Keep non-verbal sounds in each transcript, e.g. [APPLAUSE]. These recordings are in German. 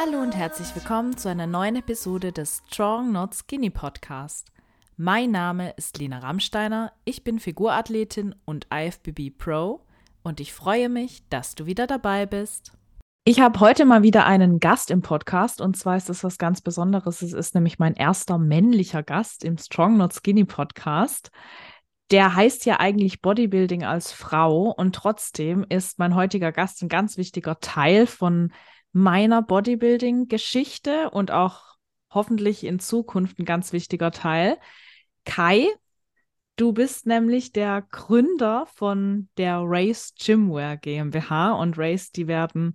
Hallo und herzlich willkommen zu einer neuen Episode des Strong Not Skinny Podcast. Mein Name ist Lena Rammsteiner, ich bin Figurathletin und IFBB Pro und ich freue mich, dass du wieder dabei bist. Ich habe heute mal wieder einen Gast im Podcast und zwar ist das was ganz Besonderes. Es ist nämlich mein erster männlicher Gast im Strong Not Skinny Podcast. Der heißt ja eigentlich Bodybuilding als Frau und trotzdem ist mein heutiger Gast ein ganz wichtiger Teil von meiner Bodybuilding-Geschichte und auch hoffentlich in Zukunft ein ganz wichtiger Teil. Kai, du bist nämlich der Gründer von der Race Gymwear GmbH und Race, die werden,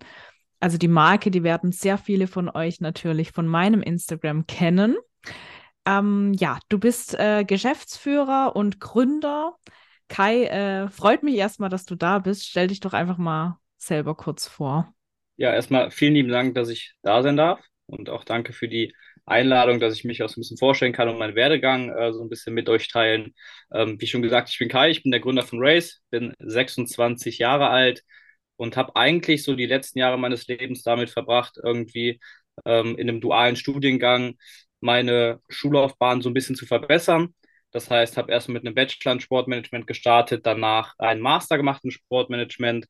also die Marke, die werden sehr viele von euch natürlich von meinem Instagram kennen. Ähm, ja, du bist äh, Geschäftsführer und Gründer. Kai, äh, freut mich erstmal, dass du da bist. Stell dich doch einfach mal selber kurz vor. Ja, erstmal vielen lieben Dank, dass ich da sein darf und auch danke für die Einladung, dass ich mich auch so ein bisschen vorstellen kann und meinen Werdegang äh, so ein bisschen mit euch teilen. Ähm, wie schon gesagt, ich bin Kai, ich bin der Gründer von Race, bin 26 Jahre alt und habe eigentlich so die letzten Jahre meines Lebens damit verbracht, irgendwie ähm, in einem dualen Studiengang meine Schullaufbahn so ein bisschen zu verbessern. Das heißt, habe erst mit einem Bachelor in Sportmanagement gestartet, danach einen Master gemacht in Sportmanagement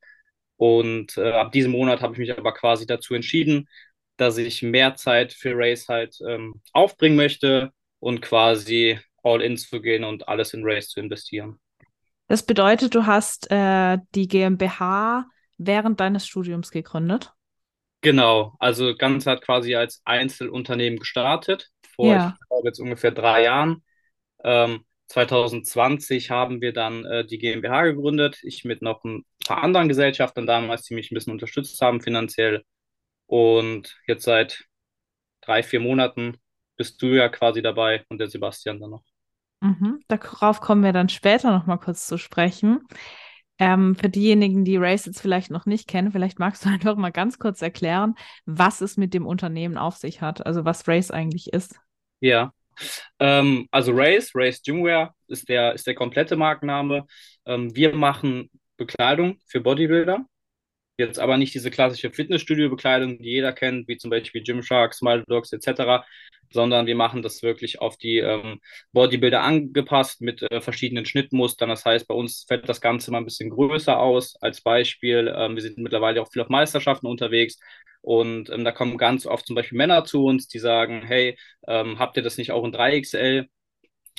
und äh, ab diesem Monat habe ich mich aber quasi dazu entschieden, dass ich mehr Zeit für Race halt ähm, aufbringen möchte und quasi all in zu gehen und alles in Race zu investieren. Das bedeutet, du hast äh, die GmbH während deines Studiums gegründet? Genau, also ganz hat quasi als Einzelunternehmen gestartet, vor ja. jetzt ungefähr drei Jahren. Ähm, 2020 haben wir dann äh, die GmbH gegründet. Ich mit noch ein paar anderen Gesellschaftern damals, die mich ein bisschen unterstützt haben finanziell. Und jetzt seit drei, vier Monaten bist du ja quasi dabei und der Sebastian dann noch. Mhm, darauf kommen wir dann später noch mal kurz zu sprechen. Ähm, für diejenigen, die Race jetzt vielleicht noch nicht kennen, vielleicht magst du [LAUGHS] einfach mal ganz kurz erklären, was es mit dem Unternehmen auf sich hat, also was Race eigentlich ist. Ja, ähm, also Race, Race Gymwear ist der, ist der komplette Markenname. Ähm, wir machen Bekleidung für Bodybuilder. Jetzt aber nicht diese klassische Fitnessstudio-Bekleidung, die jeder kennt, wie zum Beispiel Gymshark, Smile Dogs etc., sondern wir machen das wirklich auf die ähm, Bodybuilder angepasst mit äh, verschiedenen Schnittmustern. Das heißt, bei uns fällt das Ganze mal ein bisschen größer aus. Als Beispiel, ähm, wir sind mittlerweile auch viel auf Meisterschaften unterwegs und ähm, da kommen ganz oft zum Beispiel Männer zu uns, die sagen, hey, ähm, habt ihr das nicht auch in 3XL?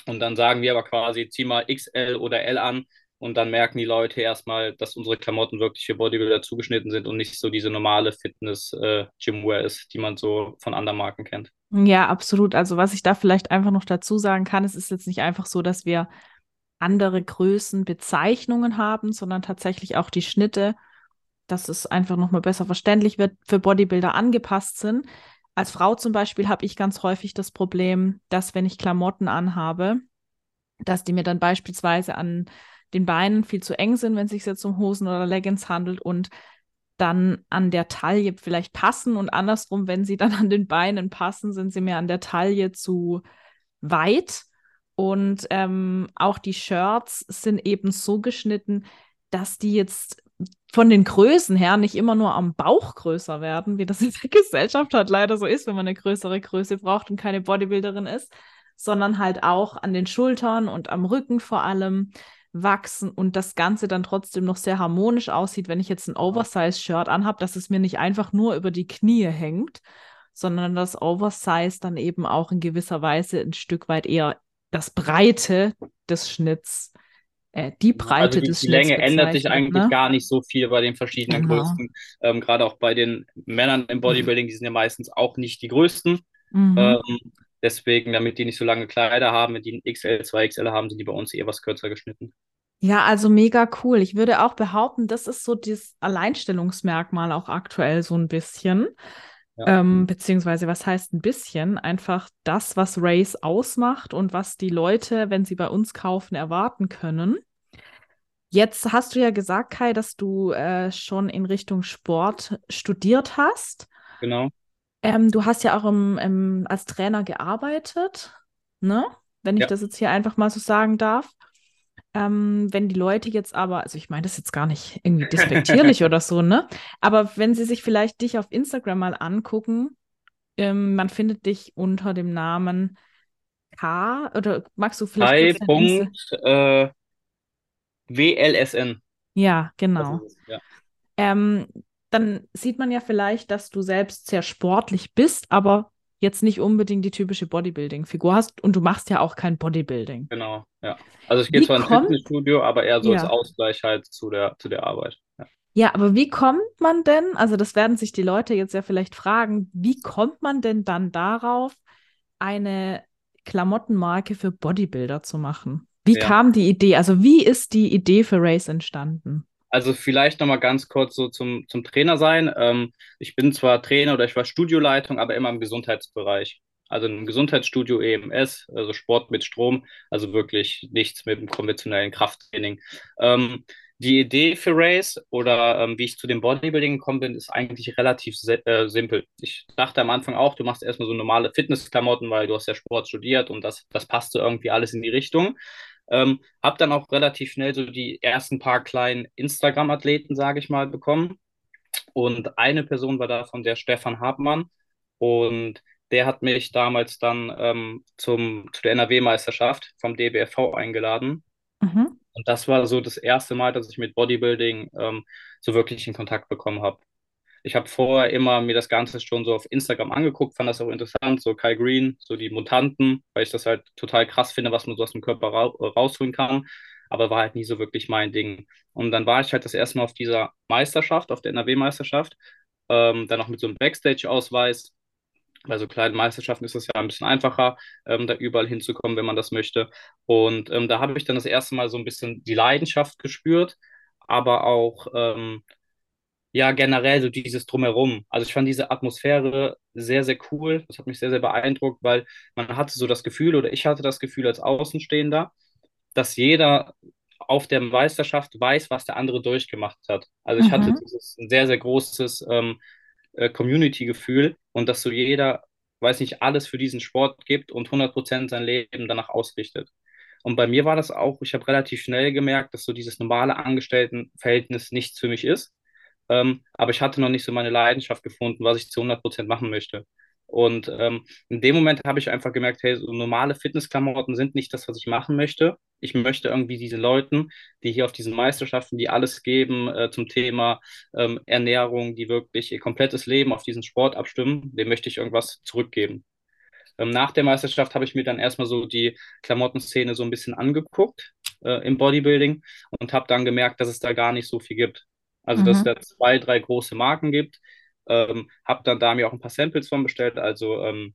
Und dann sagen wir aber quasi, zieh mal XL oder L an und dann merken die Leute erstmal, dass unsere Klamotten wirklich für Bodybuilder zugeschnitten sind und nicht so diese normale Fitness-Gymwear äh, ist, die man so von anderen Marken kennt. Ja, absolut. Also was ich da vielleicht einfach noch dazu sagen kann, es ist jetzt nicht einfach so, dass wir andere Größenbezeichnungen haben, sondern tatsächlich auch die Schnitte, dass es einfach nochmal besser verständlich wird, für Bodybuilder angepasst sind. Als Frau zum Beispiel habe ich ganz häufig das Problem, dass wenn ich Klamotten anhabe, dass die mir dann beispielsweise an den Beinen viel zu eng sind, wenn es sich jetzt um Hosen oder Leggings handelt und dann an der Taille vielleicht passen und andersrum, wenn sie dann an den Beinen passen, sind sie mir an der Taille zu weit. Und ähm, auch die Shirts sind eben so geschnitten, dass die jetzt von den Größen her nicht immer nur am Bauch größer werden, wie das in der Gesellschaft halt leider so ist, wenn man eine größere Größe braucht und keine Bodybuilderin ist, sondern halt auch an den Schultern und am Rücken vor allem wachsen und das Ganze dann trotzdem noch sehr harmonisch aussieht, wenn ich jetzt ein Oversize-Shirt anhabe, dass es mir nicht einfach nur über die Knie hängt, sondern das Oversize dann eben auch in gewisser Weise ein Stück weit eher das Breite des Schnitts, äh, die Breite also die, des die Schnitts. Die Länge ändert sich eigentlich ne? gar nicht so viel bei den verschiedenen genau. Größen. Ähm, Gerade auch bei den Männern im Bodybuilding, die sind ja meistens auch nicht die größten. Mhm. Ähm, Deswegen, damit die nicht so lange Kleider haben, wenn die ein XL, 2XL haben, sind die bei uns eher was kürzer geschnitten. Ja, also mega cool. Ich würde auch behaupten, das ist so das Alleinstellungsmerkmal auch aktuell so ein bisschen. Ja. Ähm, beziehungsweise, was heißt ein bisschen? Einfach das, was Race ausmacht und was die Leute, wenn sie bei uns kaufen, erwarten können. Jetzt hast du ja gesagt, Kai, dass du äh, schon in Richtung Sport studiert hast. Genau. Ähm, du hast ja auch im, im, als Trainer gearbeitet, ne? Wenn ich ja. das jetzt hier einfach mal so sagen darf. Ähm, wenn die Leute jetzt aber, also ich meine das jetzt gar nicht irgendwie despektierlich [LAUGHS] oder so, ne? Aber wenn sie sich vielleicht dich auf Instagram mal angucken, Ähm, man findet dich unter dem Namen K oder magst du vielleicht Insta? Punkt, äh, WLSN. Ja, genau. ist es, ja. Ähm, dann sieht man ja vielleicht, dass du selbst sehr sportlich bist, aber jetzt nicht unbedingt die typische Bodybuilding-Figur hast und du machst ja auch kein Bodybuilding. Genau, ja. Also ich gehe Wie zwar ins kommt, Fitnessstudio, aber eher so als ja, Ausgleich halt zu der, zu der Arbeit. Ja. ja, aber wie kommt man denn, also das werden sich die Leute jetzt ja vielleicht fragen, wie kommt man denn dann darauf, eine Klamottenmarke für Bodybuilder zu machen? Wie Ja. kam die Idee? Also wie ist die Idee für Race entstanden? Also vielleicht nochmal ganz kurz so zum, zum Trainer sein. Ähm, ich bin zwar Trainer oder ich war Studioleitung, aber immer im Gesundheitsbereich. Also im Gesundheitsstudio EMS, also Sport mit Strom, also wirklich nichts mit dem konventionellen Krafttraining. Ähm, die Idee für Race oder ähm, wie ich zu dem Bodybuilding gekommen bin, ist eigentlich relativ äh, simpel. Ich dachte am Anfang auch, du machst erstmal so normale Fitnessklamotten, weil du hast ja Sport studiert und das, das passte irgendwie alles in die Richtung. Ähm, hab dann auch relativ schnell so die ersten paar kleinen Instagram-Athleten, sage ich mal, bekommen. Und eine Person war davon der Stefan Hartmann. Und der hat mich damals dann ähm, zum, zu der NRW-Meisterschaft vom DBFV eingeladen. Mhm. Und das war so das erste Mal, dass ich mit Bodybuilding ähm, so wirklich in Kontakt bekommen habe. Ich habe vorher immer mir das Ganze schon so auf Instagram angeguckt, fand das auch interessant, so Kai Green, so die Mutanten, weil ich das halt total krass finde, was man so aus dem Körper ra rausholen kann, aber war halt nie so wirklich mein Ding. Und dann war ich halt das erste Mal auf dieser Meisterschaft, auf der NRW-Meisterschaft, ähm, dann auch mit so einem Backstage-Ausweis. Bei so kleinen Meisterschaften ist es ja ein bisschen einfacher, ähm, da überall hinzukommen, wenn man das möchte. Und ähm, da habe ich dann das erste Mal so ein bisschen die Leidenschaft gespürt, aber auch ähm, ja, generell so dieses Drumherum. Also ich fand diese Atmosphäre sehr, sehr cool. Das hat mich sehr, sehr beeindruckt, weil man hatte so das Gefühl, oder ich hatte das Gefühl als Außenstehender, dass jeder auf der Meisterschaft weiß, was der andere durchgemacht hat. Also ich hatte Mhm. dieses ein sehr, sehr großes ähm, äh, Community-Gefühl und dass so jeder, weiß nicht, alles für diesen Sport gibt und 100% sein Leben danach ausrichtet. Und bei mir war das auch, ich habe relativ schnell gemerkt, dass so dieses normale Angestelltenverhältnis nichts für mich ist. Ähm, aber ich hatte noch nicht so meine Leidenschaft gefunden, was ich zu 100% machen möchte. Und ähm, in dem Moment habe ich einfach gemerkt, hey, so normale Fitnessklamotten sind nicht das, was ich machen möchte. Ich möchte irgendwie diese Leuten, die hier auf diesen Meisterschaften, die alles geben äh, zum Thema ähm, Ernährung, die wirklich ihr komplettes Leben auf diesen Sport abstimmen, dem möchte ich irgendwas zurückgeben. Ähm, nach der Meisterschaft habe ich mir dann erstmal so die Klamottenszene so ein bisschen angeguckt äh, im Bodybuilding und habe dann gemerkt, dass es da gar nicht so viel gibt. Also, dass es Mhm. da zwei, drei große Marken gibt. Ähm, habe dann da mir auch ein paar Samples von bestellt, also ähm,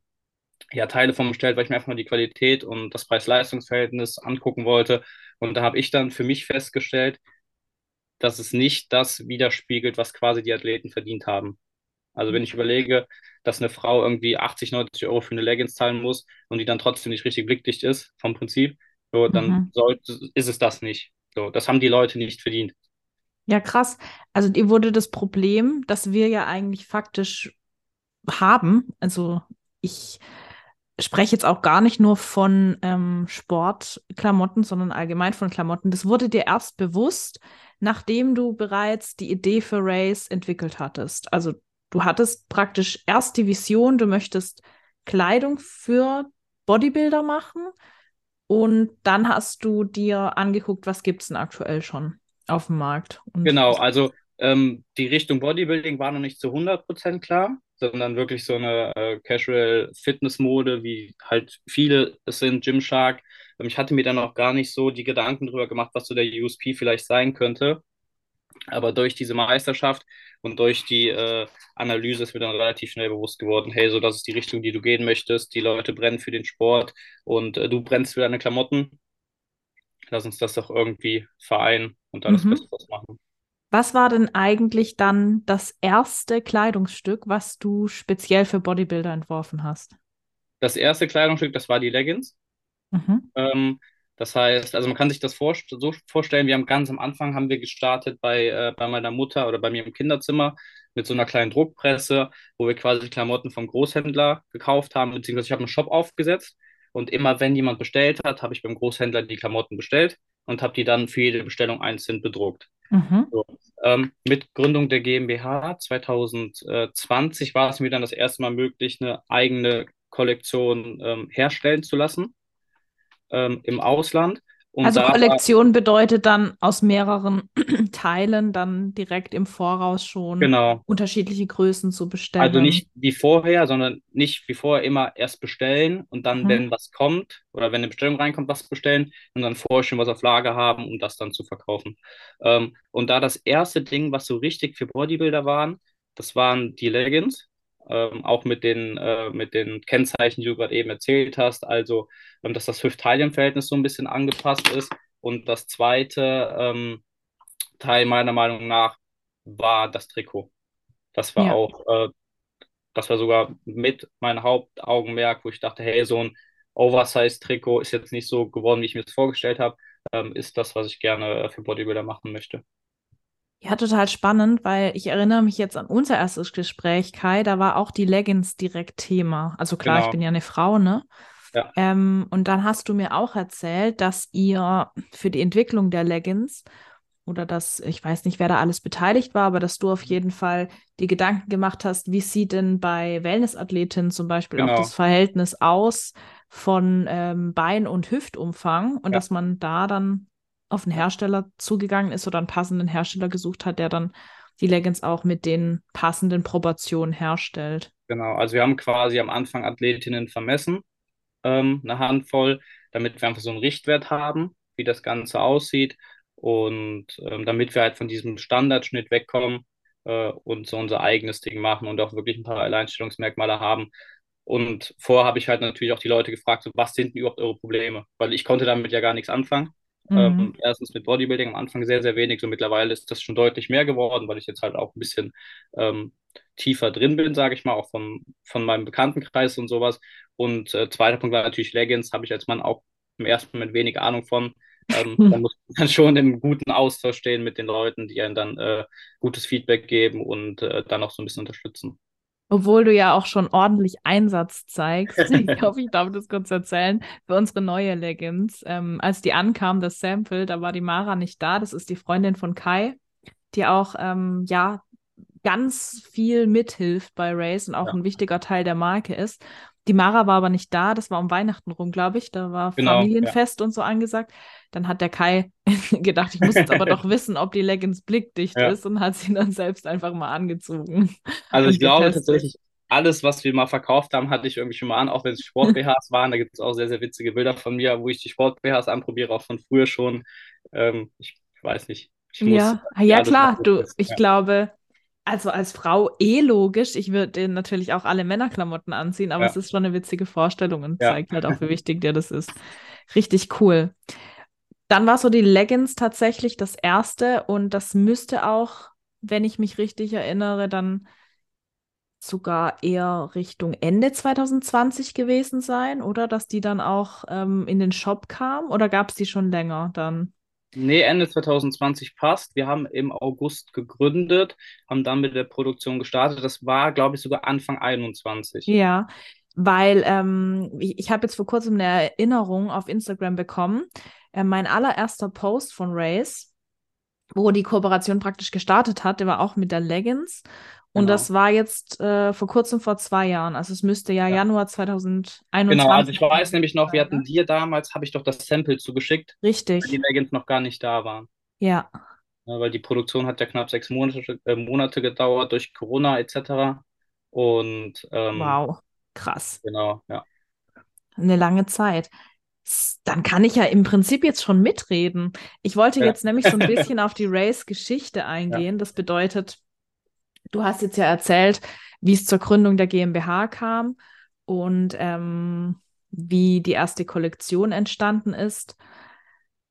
ja, Teile von bestellt, weil ich mir einfach mal die Qualität und das Preis-Leistungs-Verhältnis angucken wollte. Und da habe ich dann für mich festgestellt, dass es nicht das widerspiegelt, was quasi die Athleten verdient haben. Also wenn ich überlege, dass eine Frau irgendwie 80, 90 Euro für eine Leggings zahlen muss und die dann trotzdem nicht richtig blickdicht ist, vom Prinzip, so, dann Mhm. sollte, ist es das nicht. So, das haben die Leute nicht verdient. Ja, krass. Also dir wurde das Problem, das wir ja eigentlich faktisch haben, also ich spreche jetzt auch gar nicht nur von ähm, Sportklamotten, sondern allgemein von Klamotten. Das wurde dir erst bewusst, nachdem du bereits die Idee für Race entwickelt hattest. Also du hattest praktisch erst die Vision, du möchtest Kleidung für Bodybuilder machen und dann hast du dir angeguckt, was gibt es denn aktuell schon auf dem Markt. Und Genau, also ähm, die Richtung Bodybuilding war noch nicht zu 100% klar, sondern wirklich so eine äh, Casual Fitness-Mode, wie halt viele es sind, Gymshark. Ähm, ich hatte mir dann auch gar nicht so die Gedanken drüber gemacht, was so der USP vielleicht sein könnte. Aber durch diese Meisterschaft und durch die äh, Analyse ist mir dann relativ schnell bewusst geworden, hey, so das ist die Richtung, die du gehen möchtest. Die Leute brennen für den Sport und äh, du brennst für deine Klamotten. Lass uns das doch irgendwie vereinen und da das mhm. Beste draus machen. Was war denn eigentlich dann das erste Kleidungsstück, was du speziell für Bodybuilder entworfen hast? Das erste Kleidungsstück, das war die Leggings. Mhm. Ähm, das heißt, also man kann sich das vor, so vorstellen, wir haben ganz am Anfang haben wir gestartet bei, äh, bei meiner Mutter oder bei mir im Kinderzimmer mit so einer kleinen Druckpresse, wo wir quasi Klamotten vom Großhändler gekauft haben, beziehungsweise ich habe einen Shop aufgesetzt und immer wenn jemand bestellt hat, habe ich beim Großhändler die Klamotten bestellt und habe die dann für jede Bestellung einzeln bedruckt. Mhm. So. Ähm, mit Gründung der GmbH 2020 war es mir dann das erste Mal möglich, eine eigene Kollektion ähm, herstellen zu lassen ähm, im Ausland. Und also Kollektion bedeutet dann aus mehreren [CLEARS THROAT] Teilen dann direkt im Voraus schon genau. unterschiedliche Größen zu bestellen. Also nicht wie vorher, sondern nicht wie vorher immer erst bestellen und dann, mhm. wenn was kommt oder wenn eine Bestellung reinkommt, was bestellen und dann vorher schon was auf Lager haben, um das dann zu verkaufen. Ähm, und da das erste Ding, was so richtig für Bodybuilder waren, das waren die Leggings ähm, auch mit den, äh, mit den Kennzeichen, die du gerade eben erzählt hast, also ähm, dass das Hüft-Taillen-Verhältnis so ein bisschen angepasst ist. Und das zweite ähm, Teil meiner Meinung nach war das Trikot. Das war ja. auch, äh, das war sogar mit mein Hauptaugenmerk, wo ich dachte, hey, so ein Oversize-Trikot ist jetzt nicht so geworden, wie ich mir das vorgestellt habe, ähm, ist das, was ich gerne für Bodybuilder machen möchte. Ja, total spannend, weil ich erinnere mich jetzt an unser erstes Gespräch, Kai, da war auch die Leggings direkt Thema. Also klar, genau. ich bin ja eine Frau, ne? Ja. Ähm, und dann hast du mir auch erzählt, dass ihr für die Entwicklung der Leggings oder dass, ich weiß nicht, wer da alles beteiligt war, aber dass du auf jeden Fall die Gedanken gemacht hast, wie sieht denn bei Wellnessathletinnen zum Beispiel genau. auch das Verhältnis aus von ähm, Bein- und Hüftumfang und ja. dass man da dann auf einen Hersteller zugegangen ist oder einen passenden Hersteller gesucht hat, der dann die Leggings auch mit den passenden Proportionen herstellt. Genau, also wir haben quasi am Anfang Athletinnen vermessen, ähm, eine Handvoll, damit wir einfach so einen Richtwert haben, wie das Ganze aussieht und ähm, damit wir halt von diesem Standardschnitt wegkommen äh, und so unser eigenes Ding machen und auch wirklich ein paar Alleinstellungsmerkmale haben. Und vorher habe ich halt natürlich auch die Leute gefragt, so, was sind denn überhaupt eure Probleme? Weil ich konnte damit ja gar nichts anfangen. Mhm. Ähm, erstens mit Bodybuilding am Anfang sehr, sehr wenig. So mittlerweile ist das schon deutlich mehr geworden, weil ich jetzt halt auch ein bisschen ähm, tiefer drin bin, sage ich mal, auch von, von meinem Bekanntenkreis und sowas. Und äh, zweiter Punkt war natürlich Leggings, habe ich als Mann auch im ersten Moment wenig Ahnung von. Ähm, da muss man [LAUGHS] schon im guten Austausch stehen mit den Leuten, die einen dann äh, gutes Feedback geben und äh, dann auch so ein bisschen unterstützen. Obwohl du ja auch schon ordentlich Einsatz zeigst. [LAUGHS] Ich hoffe, ich darf das kurz erzählen. Für unsere neue Leggings. Ähm, als die ankam, das Sample, da war die Mara nicht da. Das ist die Freundin von Kai, die auch, ähm, ja, ganz viel mithilft bei Race und auch ja. ein wichtiger Teil der Marke ist. Die Mara war aber nicht da, das war um Weihnachten rum, glaube ich. Da war genau, Familienfest ja. und so angesagt. Dann hat der Kai [LAUGHS] gedacht, ich muss jetzt aber doch [LAUGHS] wissen, ob die Leggings blickdicht ja. ist und hat sie dann selbst einfach mal angezogen. [LAUGHS] Also ich glaube tatsächlich, alles, was wir mal verkauft haben, hatte ich irgendwie schon mal an, auch wenn es Sport-BHs waren. Da gibt es auch sehr, sehr witzige Bilder von mir, wo ich die Sport-BHs anprobiere, auch von früher schon. Ähm, ich weiß nicht. ja, ja klar, du, ich ja. glaube, also als Frau eh logisch. Ich würde natürlich auch alle Männerklamotten anziehen, aber ja. es ist schon eine witzige Vorstellung und ja. zeigt halt auch, wie wichtig dir das ist. Richtig cool. Dann war so die Leggings tatsächlich das erste und das müsste auch, wenn ich mich richtig erinnere, dann sogar eher Richtung Ende 2020 gewesen sein, oder? Dass die dann auch ähm, in den Shop kam oder gab es die schon länger dann? Nee, Ende 2020 passt. Wir haben im August gegründet, haben dann mit der Produktion gestartet. Das war, glaube ich, sogar Anfang 21. Ja, weil ähm, ich, ich habe jetzt vor kurzem eine Erinnerung auf Instagram bekommen. Äh, mein allererster Post von Race, wo die Kooperation praktisch gestartet hat, der war auch mit der Leggings. Und genau. das war jetzt äh, vor kurzem vor zwei Jahren. Also es müsste ja, ja, Januar 2021. Genau, also ich weiß nämlich noch, wir hatten dir damals, habe ich doch das Sample zugeschickt. Richtig. Weil die Legends noch gar nicht da waren. Ja. ja. Weil die Produktion hat ja knapp sechs Monate, äh, Monate gedauert durch Corona etc. Und ähm, wow, krass. Genau, ja. Eine lange Zeit. Dann kann ich ja im Prinzip jetzt schon mitreden. Ich wollte ja. jetzt nämlich so ein [LAUGHS] bisschen auf die Race-Geschichte eingehen. Ja. Das bedeutet, Du hast jetzt ja erzählt, wie es zur Gründung der GmbH kam und ähm, wie die erste Kollektion entstanden ist.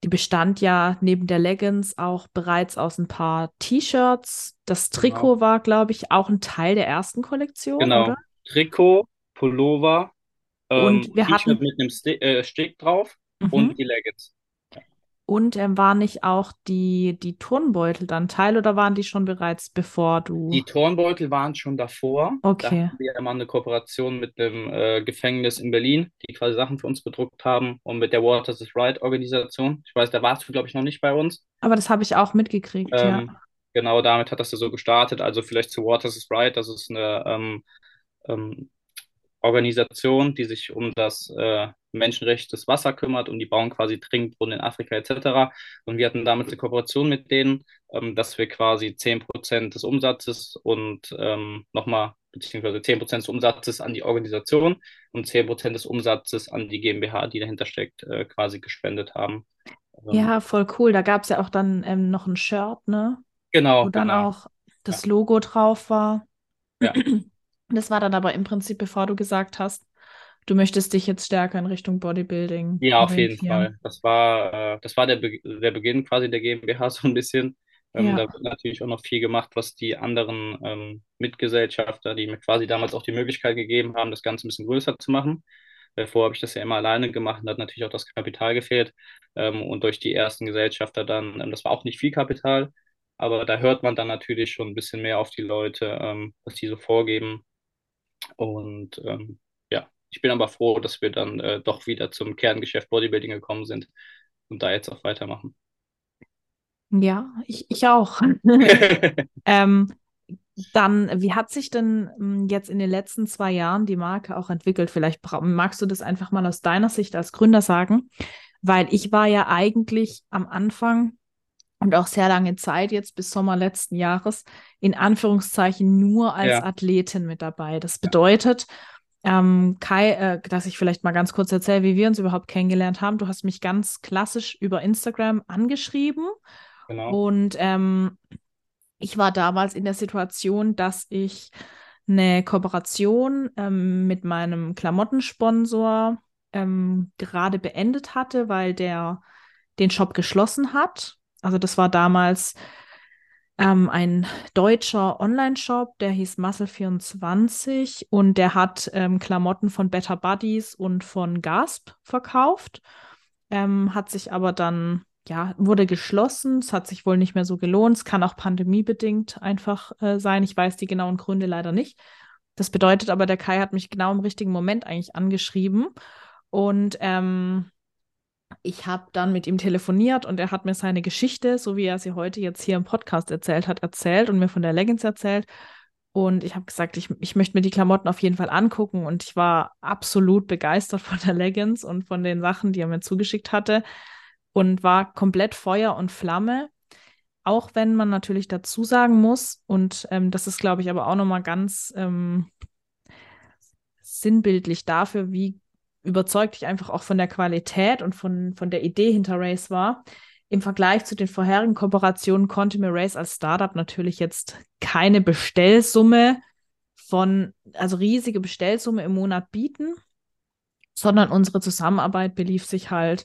Die bestand ja neben der Leggings auch bereits aus ein paar T-Shirts. Das genau. Trikot genau. war, glaube ich, auch ein Teil der ersten Kollektion. Genau. Oder? Trikot, Pullover, und ähm, wir hatten mit einem Sti äh, Stick drauf mhm. und die Leggings. Und ähm, war nicht auch die, die Turnbeutel dann Teil oder waren die schon bereits bevor du? Die Turnbeutel waren schon davor. Da Okay. hatten wir mal eine Kooperation mit einem äh, Gefängnis in Berlin, die quasi Sachen für uns bedruckt haben und mit der Waters is Right Organisation. Ich weiß, da warst du, glaube ich, noch nicht bei uns. Aber das habe ich auch mitgekriegt, ja. Ähm, genau damit hat das ja so gestartet. Also vielleicht zu Waters is Right, das ist eine ähm, ähm, Organisation, die sich um das äh, Menschenrecht des Wasser kümmert und die bauen quasi Trinkbrunnen in Afrika etc. Und wir hatten damit eine Kooperation mit denen, ähm, dass wir quasi 10% des Umsatzes und ähm, nochmal, beziehungsweise 10% des Umsatzes an die Organisation und 10% des Umsatzes an die GmbH, die dahinter steckt, äh, quasi gespendet haben. Ähm, Ja, voll cool. Da gab es ja auch dann ähm, noch ein Shirt, ne? genau, Wo dann genau. auch das Logo drauf war. Ja. [CLEARS THROAT] Das war dann aber im Prinzip, bevor du gesagt hast, du möchtest dich jetzt stärker in Richtung Bodybuilding Ja, auf jeden. Fall. Das war, äh, das war der, Be der Beginn quasi der GmbH [LAUGHS] so ein bisschen. Ähm, da Ja, wird natürlich auch noch viel gemacht, was die anderen ähm, Mitgesellschafter, die mir quasi damals auch die Möglichkeit gegeben haben, das Ganze ein bisschen größer zu machen. Äh, Vorher habe ich das ja immer alleine gemacht und da hat natürlich auch das Kapital gefehlt. Ähm, und durch die ersten Gesellschafter dann, ähm, das war auch nicht viel Kapital, aber da hört man dann natürlich schon ein bisschen mehr auf die Leute, ähm, was die so vorgeben. Und ähm, ja, ich bin aber froh, dass wir dann äh, doch wieder zum Kerngeschäft Bodybuilding gekommen sind und da jetzt auch weitermachen. ja, ich, ich auch. [LAUGHS] [LAUGHS] Ähm, dann, wie hat sich denn ähm, jetzt in den letzten zwei Jahren die Marke auch entwickelt? Vielleicht magst du das einfach mal aus deiner Sicht als Gründer sagen, weil ich war ja eigentlich am Anfang und auch sehr lange Zeit, jetzt bis Sommer letzten Jahres, in Anführungszeichen nur als Ja, Athletin mit dabei. Das bedeutet, ähm, Kai, äh, dass ich vielleicht mal ganz kurz erzähle, wie wir uns überhaupt kennengelernt haben. Du hast mich ganz klassisch über Instagram angeschrieben genau. und ähm, ich war damals in der Situation, dass ich eine Kooperation ähm, mit meinem Klamottensponsor ähm, gerade beendet hatte, weil der den Shop geschlossen hat. Also das war damals ähm, ein deutscher Online-Shop, der hieß Muscle24 und der hat ähm, Klamotten von Better Buddies und von Gasp verkauft, ähm, hat sich aber dann, ja, wurde geschlossen. Es hat sich wohl nicht mehr so gelohnt. Es kann auch pandemiebedingt einfach äh, sein. Ich weiß die genauen Gründe leider nicht. Das bedeutet aber, der Kai hat mich genau im richtigen Moment eigentlich angeschrieben und ähm, ich habe dann mit ihm telefoniert und er hat mir seine Geschichte, so wie er sie heute jetzt hier im Podcast erzählt hat, erzählt und mir von der Leggings erzählt. Und ich habe gesagt, ich, ich möchte mir die Klamotten auf jeden Fall angucken. Und ich war absolut begeistert von der Leggings und von den Sachen, die er mir zugeschickt hatte. Und war komplett Feuer und Flamme. Auch wenn man natürlich dazu sagen muss, und ähm, das ist, glaube ich, aber auch nochmal ganz ähm, sinnbildlich dafür, wie überzeugt ich einfach auch von der Qualität und von, von der Idee hinter Race war. Im Vergleich zu den vorherigen Kooperationen konnte mir Race als Startup natürlich jetzt keine Bestellsumme von, also riesige Bestellsumme im Monat bieten, sondern unsere Zusammenarbeit belief sich halt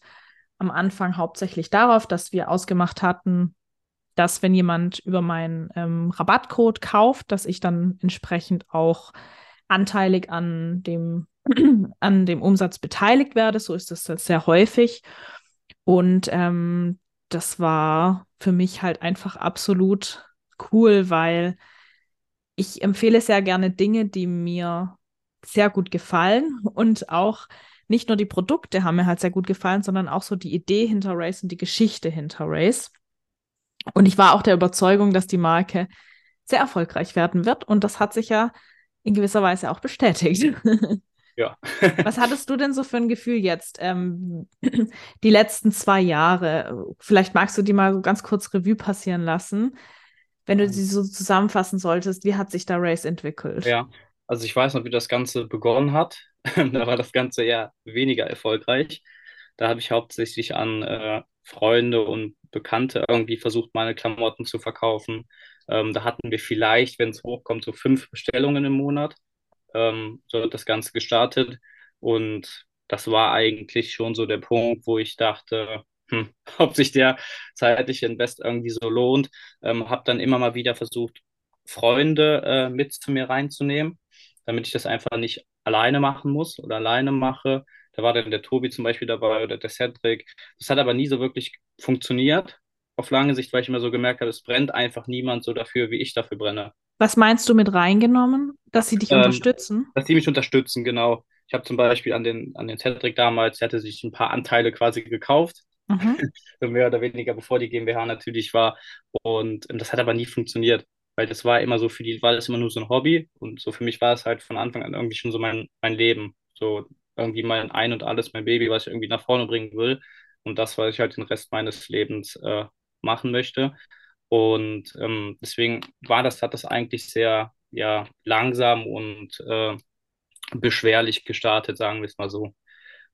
am Anfang hauptsächlich darauf, dass wir ausgemacht hatten, dass wenn jemand über meinen ähm, Rabattcode kauft, dass ich dann entsprechend auch anteilig an dem, an dem Umsatz beteiligt werde. So ist das sehr häufig. Und ähm, das war für mich halt einfach absolut cool, weil ich empfehle sehr gerne Dinge, die mir sehr gut gefallen und auch nicht nur die Produkte haben mir halt sehr gut gefallen, sondern auch so die Idee hinter Race und die Geschichte hinter Race. Und ich war auch der Überzeugung, dass die Marke sehr erfolgreich werden wird. Und das hat sich ja in gewisser Weise auch bestätigt. [LAUGHS] Ja. Was hattest du denn so für ein Gefühl jetzt, ähm, [CLEARS THROAT] die letzten zwei Jahre? Vielleicht magst du die mal so ganz kurz Revue passieren lassen, wenn du sie so zusammenfassen solltest. Wie hat sich da Race entwickelt? Ja, also ich weiß noch, wie das Ganze begonnen hat. [LAUGHS] Da war das Ganze ja weniger erfolgreich. Da habe ich hauptsächlich an äh, Freunde und Bekannte irgendwie versucht, meine Klamotten zu verkaufen. Ähm, da hatten wir vielleicht, wenn es hochkommt, so fünf Bestellungen im Monat. Ähm, so hat das Ganze gestartet. Und das war eigentlich schon so der Punkt, wo ich dachte, hm, [LAUGHS] ob sich der zeitliche Invest irgendwie so lohnt. Ähm, habe dann immer mal wieder versucht, Freunde äh, mit zu mir reinzunehmen, damit ich das einfach nicht alleine machen muss oder alleine mache. Da war dann der Tobi zum Beispiel dabei oder der Cedric. Das hat aber nie so wirklich funktioniert auf lange Sicht, weil ich immer so gemerkt habe, es brennt einfach niemand so dafür, wie ich dafür brenne. Was meinst du mit reingenommen? Dass sie dich Ähm, unterstützen? dass die mich unterstützen, genau. Ich habe zum Beispiel an den, an den Cedric damals, der hatte sich ein paar Anteile quasi gekauft, Mhm. [LAUGHS] mehr oder weniger, bevor die GmbH natürlich war. Und ähm, das hat aber nie funktioniert, weil das war immer so für die, war das immer nur so ein Hobby. Und so für mich war es halt von Anfang an irgendwie schon so mein, mein Leben. So irgendwie mein Ein und Alles, mein Baby, was ich irgendwie nach vorne bringen will. Und das, was ich halt den Rest meines Lebens äh, machen möchte. Und ähm, deswegen war das, hat das eigentlich sehr, ja, langsam und äh, beschwerlich gestartet, sagen wir es mal so.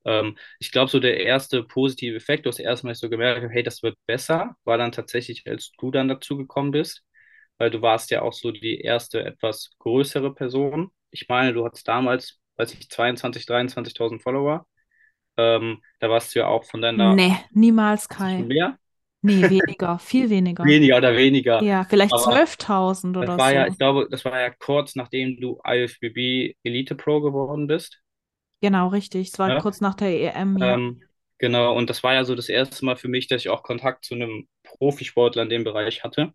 Ähm, ich glaube, so der erste positive Effekt, du hast erstmal so gemerkt, hey, das wird besser, war dann tatsächlich, als du dann dazu gekommen bist, weil du warst ja auch so die erste etwas größere Person. Ich meine, du hattest damals, weiß ich, 22, 23.000 Follower. Ähm, da warst du ja auch von deiner, Nee, niemals, Kai. mehr? Nee, weniger, viel weniger. Weniger oder weniger. Ja, vielleicht Aber 12.000 das oder war ja, so. ich glaube, das war ja kurz nachdem du IFBB Elite Pro geworden bist. Genau, richtig. Es war Ja? kurz nach der EM, ja. Ähm, genau, und das war ja so das erste Mal für mich, dass ich auch Kontakt zu einem Profisportler in dem Bereich hatte.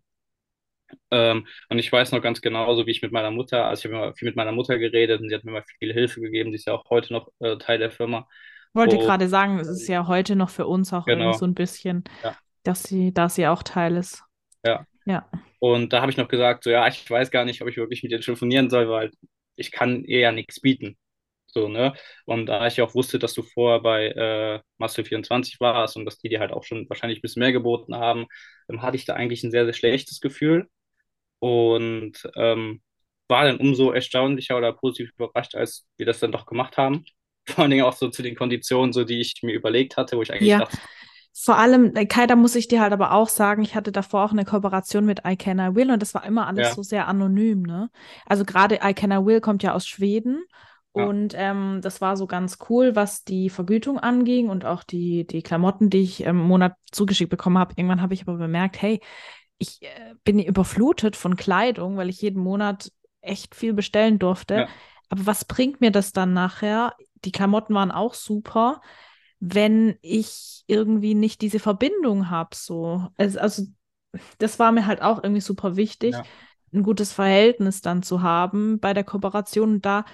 Ähm, und ich weiß noch ganz genau, so wie ich mit meiner Mutter, also ich habe immer viel mit meiner Mutter geredet und sie hat mir immer viel Hilfe gegeben, die ist ja auch heute noch äh, Teil der Firma. Wollte Und gerade sagen, es ist ja heute noch für uns auch genau, so ein bisschen, ja, dass sie, dass sie auch Teil ist. ja. Ja. Und da habe ich noch gesagt, so ja, ich weiß gar nicht, ob ich wirklich mit ihr telefonieren soll, weil ich kann ihr ja nichts bieten. So, ne? Und da ich auch wusste, dass du vorher bei äh, Muscle 24 warst und dass die dir halt auch schon wahrscheinlich ein bisschen mehr geboten haben, ähm, hatte ich da eigentlich ein sehr, sehr schlechtes Gefühl und ähm, war dann umso erstaunlicher oder positiv überrascht, als wir das dann doch gemacht haben. [LAUGHS] Vor allen Dingen auch so zu den Konditionen, so die ich mir überlegt hatte, wo ich eigentlich Ja, dachte, vor allem, äh, Kai, da muss ich dir halt aber auch sagen, ich hatte davor auch eine Kooperation mit I Can I Will und das war immer alles ja, so sehr anonym, ne? Also gerade I Can I Will kommt ja aus Schweden ja, und ähm, das war so ganz cool, was die Vergütung anging und auch die, die Klamotten, die ich im Monat zugeschickt bekommen habe. Irgendwann habe ich aber bemerkt, hey, ich äh, bin überflutet von Kleidung, weil ich jeden Monat echt viel bestellen durfte. ja, Aber was bringt mir das dann nachher? Die Klamotten waren auch super wenn ich irgendwie nicht diese Verbindung habe, so. Also, also das war mir halt auch irgendwie super wichtig, ja, ein gutes Verhältnis dann zu haben bei der Kooperation. Und da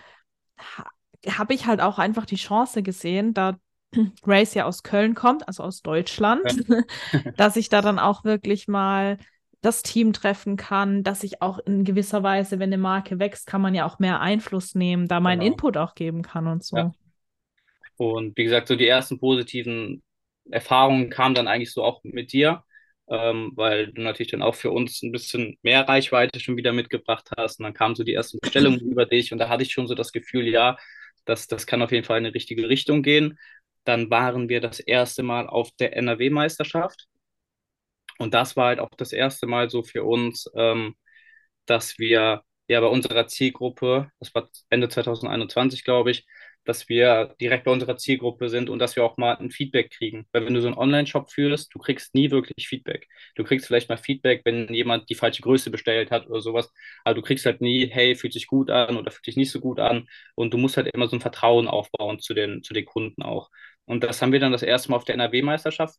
ha habe ich halt auch einfach die Chance gesehen, da [CLEARS THROAT] Grace ja aus Köln kommt, also aus ja, Deutschland, [LAUGHS] dass ich da dann auch wirklich mal das Team treffen kann, dass ich auch in gewisser Weise, wenn eine Marke wächst, kann man ja auch mehr Einfluss nehmen, da meinen genau. Input auch geben kann und Ja. Und wie gesagt, so die ersten positiven Erfahrungen kamen dann eigentlich so auch mit dir, ähm, weil du natürlich dann auch für uns ein bisschen mehr Reichweite schon wieder mitgebracht hast. Und dann kamen so die ersten Bestellungen [LAUGHS] über dich und da hatte ich schon so das Gefühl, ja, das, das kann auf jeden Fall in eine richtige Richtung gehen. Dann waren wir das erste Mal auf der NRW-Meisterschaft und das war halt auch das erste Mal so für uns, ähm, dass wir ja bei unserer Zielgruppe, das war Ende 2021, glaube ich, dass wir direkt bei unserer Zielgruppe sind und dass wir auch mal ein Feedback kriegen. Weil wenn du so einen Online-Shop führst, du kriegst nie wirklich Feedback. Du kriegst vielleicht mal Feedback, wenn jemand die falsche Größe bestellt hat oder sowas, aber du kriegst halt nie, hey, fühlt sich gut an oder fühlt sich nicht so gut an und du musst halt immer so ein Vertrauen aufbauen zu den, zu den Kunden auch. Und das haben wir dann das erste Mal auf der NRW-Meisterschaft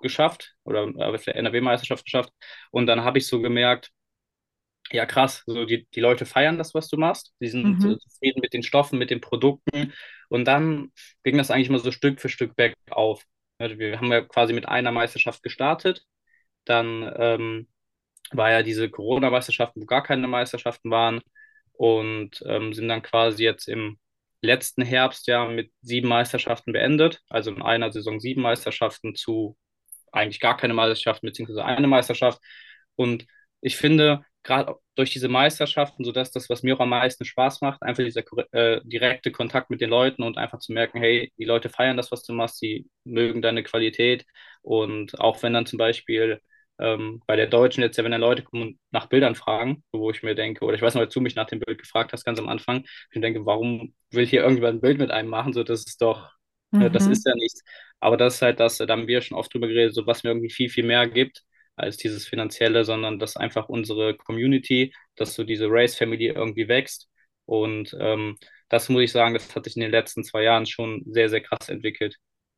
geschafft oder äh, auf der NRW-Meisterschaft geschafft und dann habe ich so gemerkt, ja, krass. So, die, die Leute feiern das, was du machst. Die sind Mhm. äh, zufrieden mit den Stoffen, mit den Produkten. Und dann ging das eigentlich mal so Stück für Stück bergauf. Also wir haben ja quasi mit einer Meisterschaft gestartet. Dann ähm, war ja diese Corona-Meisterschaft, wo gar keine Meisterschaften waren. Und ähm, sind dann quasi jetzt im letzten Herbst ja mit sieben Meisterschaften beendet. Also in einer Saison sieben Meisterschaften zu eigentlich gar keine Meisterschaft, beziehungsweise eine Meisterschaft. Und ich finde, gerade durch diese Meisterschaften, so dass das, was mir auch am meisten Spaß macht, einfach dieser äh, direkte Kontakt mit den Leuten und einfach zu merken, hey, die Leute feiern das, was du machst, sie mögen deine Qualität. Und auch wenn dann zum Beispiel ähm, bei der Deutschen jetzt ja, wenn dann Leute kommen und nach Bildern fragen, wo ich mir denke, oder ich weiß noch, als du mich nach dem Bild gefragt hast, ganz am Anfang, ich denke, warum will hier irgendjemand ein Bild mit einem machen? So, das ist doch, ne, das Mhm. ist ja nichts. Aber das ist halt das, da haben wir schon oft drüber geredet, so was mir irgendwie viel, viel mehr gibt als dieses Finanzielle, sondern dass einfach unsere Community, dass so diese Race Family irgendwie wächst. Und ähm, das muss ich sagen, das hat sich in den letzten zwei Jahren schon sehr, sehr krass entwickelt.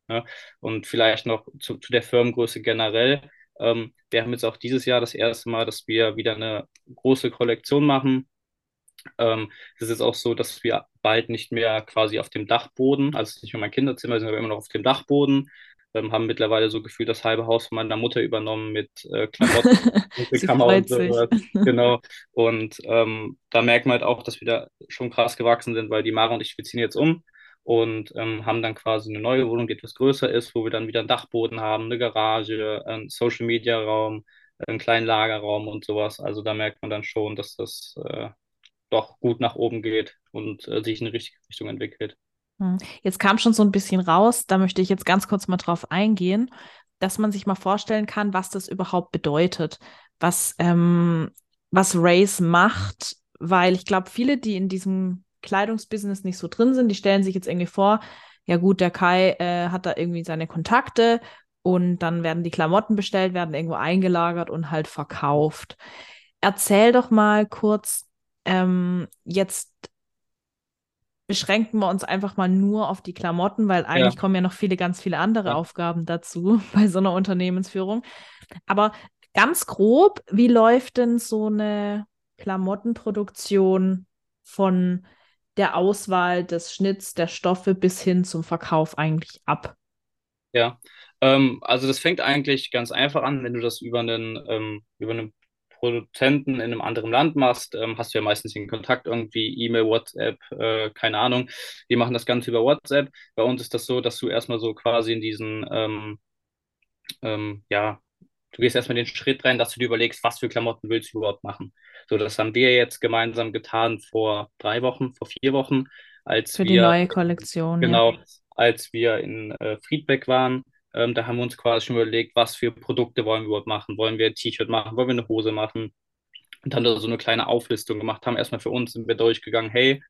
Ne? Und vielleicht noch zu, zu der Firmengröße generell. Ähm, wir haben jetzt auch dieses Jahr das erste Mal, dass wir wieder eine große Kollektion machen. Ähm, es ist auch so, dass wir bald nicht mehr quasi auf dem Dachboden, also nicht mehr mein Kinderzimmer, wir immer noch auf dem Dachboden, ähm, haben mittlerweile so gefühlt das halbe Haus von meiner Mutter übernommen mit äh, Klamotten, [LAUGHS] Kammer und so. [LAUGHS] Genau. Und ähm, da merkt man halt auch, dass wir da schon krass gewachsen sind, weil die Mara und ich, wir ziehen jetzt um und ähm, haben dann quasi eine neue Wohnung, die etwas größer ist, wo wir dann wieder einen Dachboden haben, eine Garage, einen Social Media Raum, einen kleinen Lagerraum und sowas. Also da merkt man dann schon, dass das äh, doch gut nach oben geht und äh, sich in die richtige Richtung entwickelt. Hm. Jetzt kam schon so ein bisschen raus, da möchte ich jetzt ganz kurz mal drauf eingehen, dass man sich mal vorstellen kann, was das überhaupt bedeutet, was, ähm, was Race macht, weil ich glaube, viele, die in diesem Kleidungsbusiness nicht so drin sind, die stellen sich jetzt irgendwie vor, ja gut, der Kai äh, hat da irgendwie seine Kontakte und dann werden die Klamotten bestellt, werden irgendwo eingelagert und halt verkauft. Erzähl doch mal kurz, ähm, jetzt beschränken wir uns einfach mal nur auf die Klamotten, weil eigentlich ja. kommen ja noch viele, ganz viele andere ja. Aufgaben dazu [LAUGHS] bei so einer Unternehmensführung. Aber ganz grob, wie läuft denn so eine Klamottenproduktion von der Auswahl des Schnitts, der Stoffe bis hin zum Verkauf eigentlich ab? Ja, ähm, also das fängt eigentlich ganz einfach an, wenn du das über einen, ähm, über einen Produzenten in einem anderen Land machst, ähm, hast du ja meistens den Kontakt irgendwie, E-Mail, WhatsApp, äh, keine Ahnung. Die machen das Ganze über WhatsApp. Bei uns ist das so, dass du erstmal so quasi in diesen, ähm, ähm, ja, du gehst erstmal den Schritt rein, dass du dir überlegst, was für Klamotten willst du überhaupt machen. So, das haben wir jetzt gemeinsam getan vor drei Wochen, vor vier Wochen, als für wir. die neue Kollektion. Genau, ja. als wir in äh, Friedbeck waren ähm, da haben wir uns quasi schon überlegt, was für Produkte wollen wir überhaupt machen. Wollen wir ein T-Shirt machen? Wollen wir eine Hose machen? Und dann da so eine kleine Auflistung gemacht haben. Erstmal für uns sind wir durchgegangen, hey,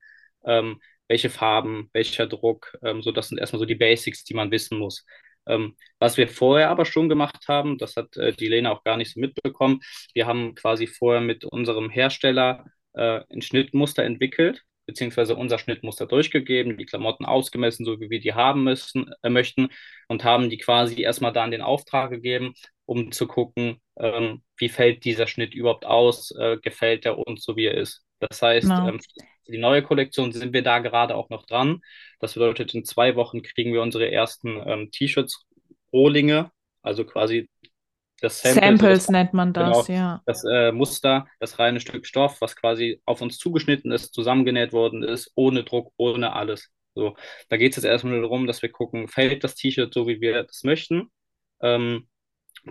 ähm, welche Farben, welcher Druck, ähm, so das sind erstmal so die Basics, die man wissen muss. Ähm, was wir vorher aber schon gemacht haben, das hat äh, die Lena auch gar nicht so mitbekommen, wir haben quasi vorher mit unserem Hersteller äh, ein Schnittmuster entwickelt beziehungsweise unser Schnittmuster durchgegeben, die Klamotten ausgemessen, so wie wir die haben müssen, äh, möchten und haben die quasi erstmal dann den Auftrag gegeben, um zu gucken, ähm, wie fällt dieser Schnitt überhaupt aus, äh, gefällt er uns so, wie er ist. Das heißt, genau. ähm, die neue Kollektion sind wir da gerade auch noch dran. Das bedeutet, in zwei Wochen kriegen wir unsere ersten ähm, T-Shirts, Rohlinge, also quasi das Sample, Samples das, nennt man das, genau, ja. Das äh, Muster, das reine Stück Stoff, was quasi auf uns zugeschnitten ist, zusammengenäht worden ist, ohne Druck, ohne alles. So, da geht es jetzt erstmal darum, dass wir gucken, fällt das T-Shirt so, wie wir das möchten? Ähm,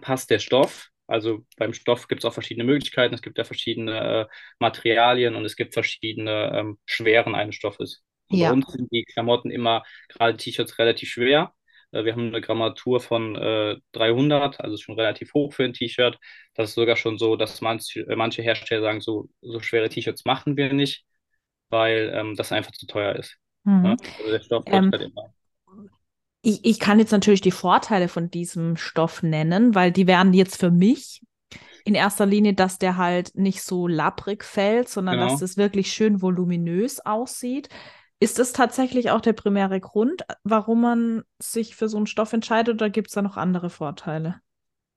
passt der Stoff? Also beim Stoff gibt es auch verschiedene Möglichkeiten. Es gibt ja verschiedene äh, Materialien und es gibt verschiedene ähm, Schweren eines Stoffes. Ja. bei uns sind die Klamotten immer, gerade T-Shirts, relativ schwer. Äh, wir haben eine Grammatur von äh, 300, also schon relativ hoch für ein T-Shirt. Das ist sogar schon so, dass manche, äh, manche Hersteller sagen, so, so schwere T-Shirts machen wir nicht, weil ähm, das einfach zu teuer ist. Mhm. Also der Stoff ähm, halt immer. Ich, ich kann jetzt natürlich die Vorteile von diesem Stoff nennen, weil die wären jetzt für mich in erster Linie, dass der halt nicht so labbrig fällt, sondern genau. dass es wirklich schön voluminös aussieht. Ist das tatsächlich auch der primäre Grund, warum man sich für so einen Stoff entscheidet oder gibt es da noch andere Vorteile?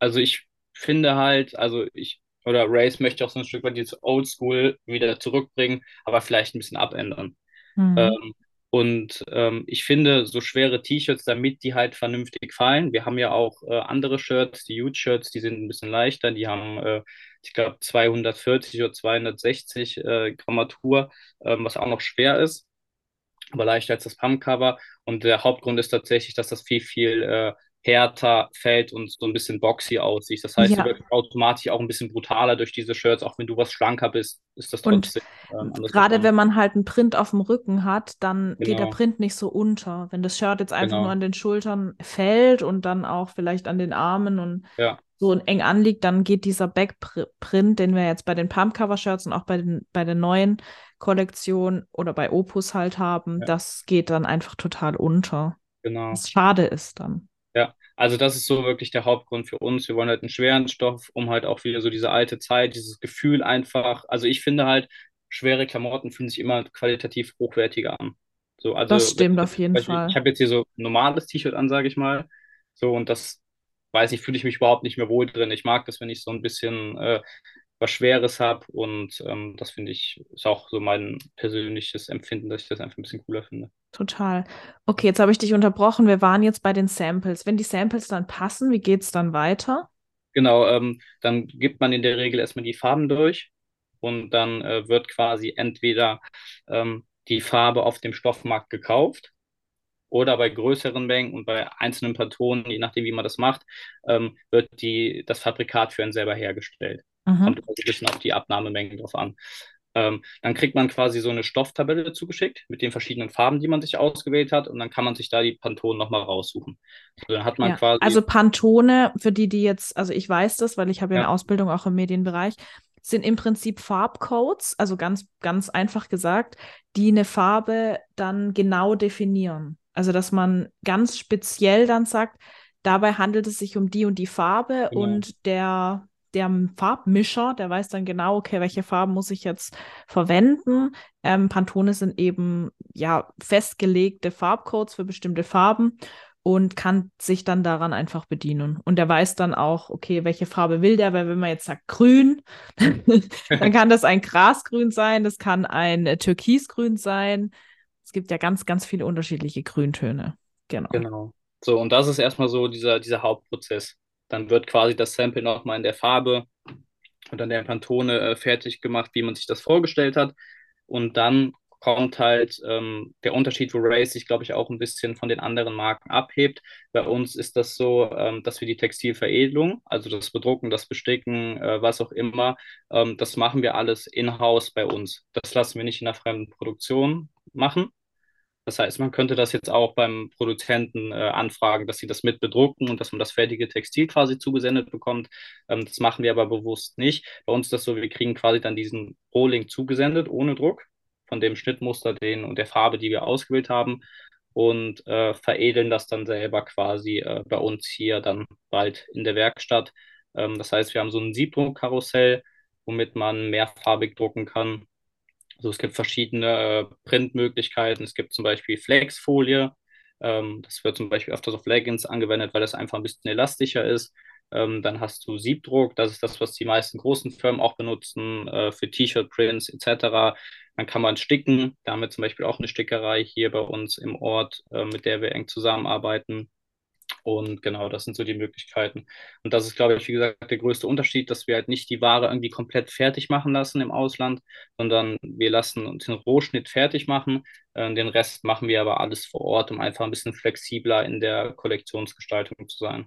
Also ich finde halt, also ich, oder Race möchte auch so ein Stück weit dieses Oldschool wieder zurückbringen, aber vielleicht ein bisschen abändern. Mhm. Ähm, und ähm, ich finde so schwere T-Shirts, damit die halt vernünftig fallen. Wir haben ja auch äh, andere Shirts, die Huge-Shirts, die sind ein bisschen leichter, die haben, äh, ich glaube, 240 oder 260 äh, Grammatur, ähm, was auch noch schwer ist aber leichter als das Pumpcover. Und der Hauptgrund ist tatsächlich, dass das viel, viel äh, härter fällt und so ein bisschen boxy aussieht. Das heißt, ja. du wirst automatisch auch ein bisschen brutaler durch diese Shirts, auch wenn du was schlanker bist, ist das trotzdem. Ähm, gerade wenn man halt einen Print auf dem Rücken hat, dann genau. geht der genau. Print nicht so unter. Wenn das Shirt jetzt einfach genau. nur an den Schultern fällt und dann auch vielleicht an den Armen und ja. so eng anliegt, dann geht dieser Backprint, den wir jetzt bei den Pumpcover-Shirts und auch bei den, bei den neuen Kollektion oder bei Opus halt haben, ja. das geht dann einfach total unter. Genau. Was schade ist dann. Also das ist so wirklich der Hauptgrund für uns. Wir wollen halt einen schweren Stoff, um halt auch wieder so diese alte Zeit, dieses Gefühl einfach. Also ich finde halt, schwere Klamotten fühlen sich immer qualitativ hochwertiger an. So, also, das stimmt auf jeden Beispiel, Fall. Ich habe jetzt hier so ein normales T-Shirt an, sage ich mal. So, und das weiß ich, fühle ich mich überhaupt nicht mehr wohl drin. Ich mag das, wenn ich so ein bisschen äh, was Schweres habe und ähm, das finde ich, ist auch so mein persönliches Empfinden, dass ich das einfach ein bisschen cooler finde. Total. Okay, jetzt habe ich dich unterbrochen. Wir waren jetzt bei den Samples. Wenn die Samples dann passen, wie geht es dann weiter? Genau, ähm, dann gibt man in der Regel erstmal die Farben durch und dann äh, wird quasi entweder ähm, die Farbe auf dem Stoffmarkt gekauft oder bei größeren Mengen und bei einzelnen Patronen, je nachdem, wie man das macht, ähm, wird die, das Fabrikat für einen selber hergestellt. Mhm. Kommt ein bisschen auf die Abnahmemengen drauf an. Ähm, dann kriegt man quasi so eine Stofftabelle zugeschickt mit den verschiedenen Farben, die man sich ausgewählt hat, und dann kann man sich da die Pantone nochmal raussuchen. Also dann hat man ja, quasi. Also Pantone, für die, die jetzt, also ich weiß das, weil ich habe ja eine Ausbildung auch im Medienbereich, sind im Prinzip Farbcodes, also ganz, ganz einfach gesagt, die eine Farbe dann genau definieren. Also dass man ganz speziell dann sagt, dabei handelt es sich um die und die Farbe genau. und der der Farbmischer, der weiß dann genau, okay, welche Farben muss ich jetzt verwenden. Ähm, Pantone sind eben ja festgelegte Farbcodes für bestimmte Farben und kann sich dann daran einfach bedienen. Und der weiß dann auch, okay, welche Farbe will der, weil wenn man jetzt sagt grün, [LAUGHS] dann kann das ein Grasgrün sein, das kann ein äh, Türkisgrün sein. Es gibt ja ganz, ganz viele unterschiedliche Grüntöne. Genau. Genau. So, und das ist erstmal so dieser, dieser Hauptprozess. Dann wird quasi das Sample nochmal in der Farbe und dann der Pantone äh, fertig gemacht, wie man sich das vorgestellt hat. Und dann kommt halt ähm, der Unterschied, wo Race sich, glaube ich, auch ein bisschen von den anderen Marken abhebt. Bei uns ist das so, ähm, dass wir die Textilveredelung, also das Bedrucken, das Besticken, äh, was auch immer, ähm, das machen wir alles in-house bei uns. Das lassen wir nicht in der fremden Produktion machen. Das heißt, man könnte das jetzt auch beim Produzenten äh, anfragen, dass sie das mit bedrucken und dass man das fertige Textil quasi zugesendet bekommt. Ähm, das machen wir aber bewusst nicht. Bei uns ist das so, wir kriegen quasi dann diesen Rohling zugesendet ohne Druck von dem Schnittmuster den und der Farbe, die wir ausgewählt haben und äh, veredeln das dann selber quasi äh, bei uns hier dann bald in der Werkstatt. Ähm, das heißt, wir haben so ein Siebdruckkarussell, womit man mehrfarbig drucken kann also es gibt verschiedene äh, Printmöglichkeiten. Es gibt zum Beispiel Flexfolie. Ähm, das wird zum Beispiel öfters auf Leggings angewendet, weil das einfach ein bisschen elastischer ist. Ähm, dann hast du Siebdruck. Das ist das, was die meisten großen Firmen auch benutzen äh, für T-Shirt-Prints etc. Dann kann man sticken. Da haben wir zum Beispiel auch eine Stickerei hier bei uns im Ort, äh, mit der wir eng zusammenarbeiten. Und genau, das sind so die Möglichkeiten. Und das ist, glaube ich, wie gesagt, der größte Unterschied, dass wir halt nicht die Ware irgendwie komplett fertig machen lassen im Ausland, sondern wir lassen uns den Rohschnitt fertig machen. Äh, den Rest machen wir aber alles vor Ort, um einfach ein bisschen flexibler in der Kollektionsgestaltung zu sein.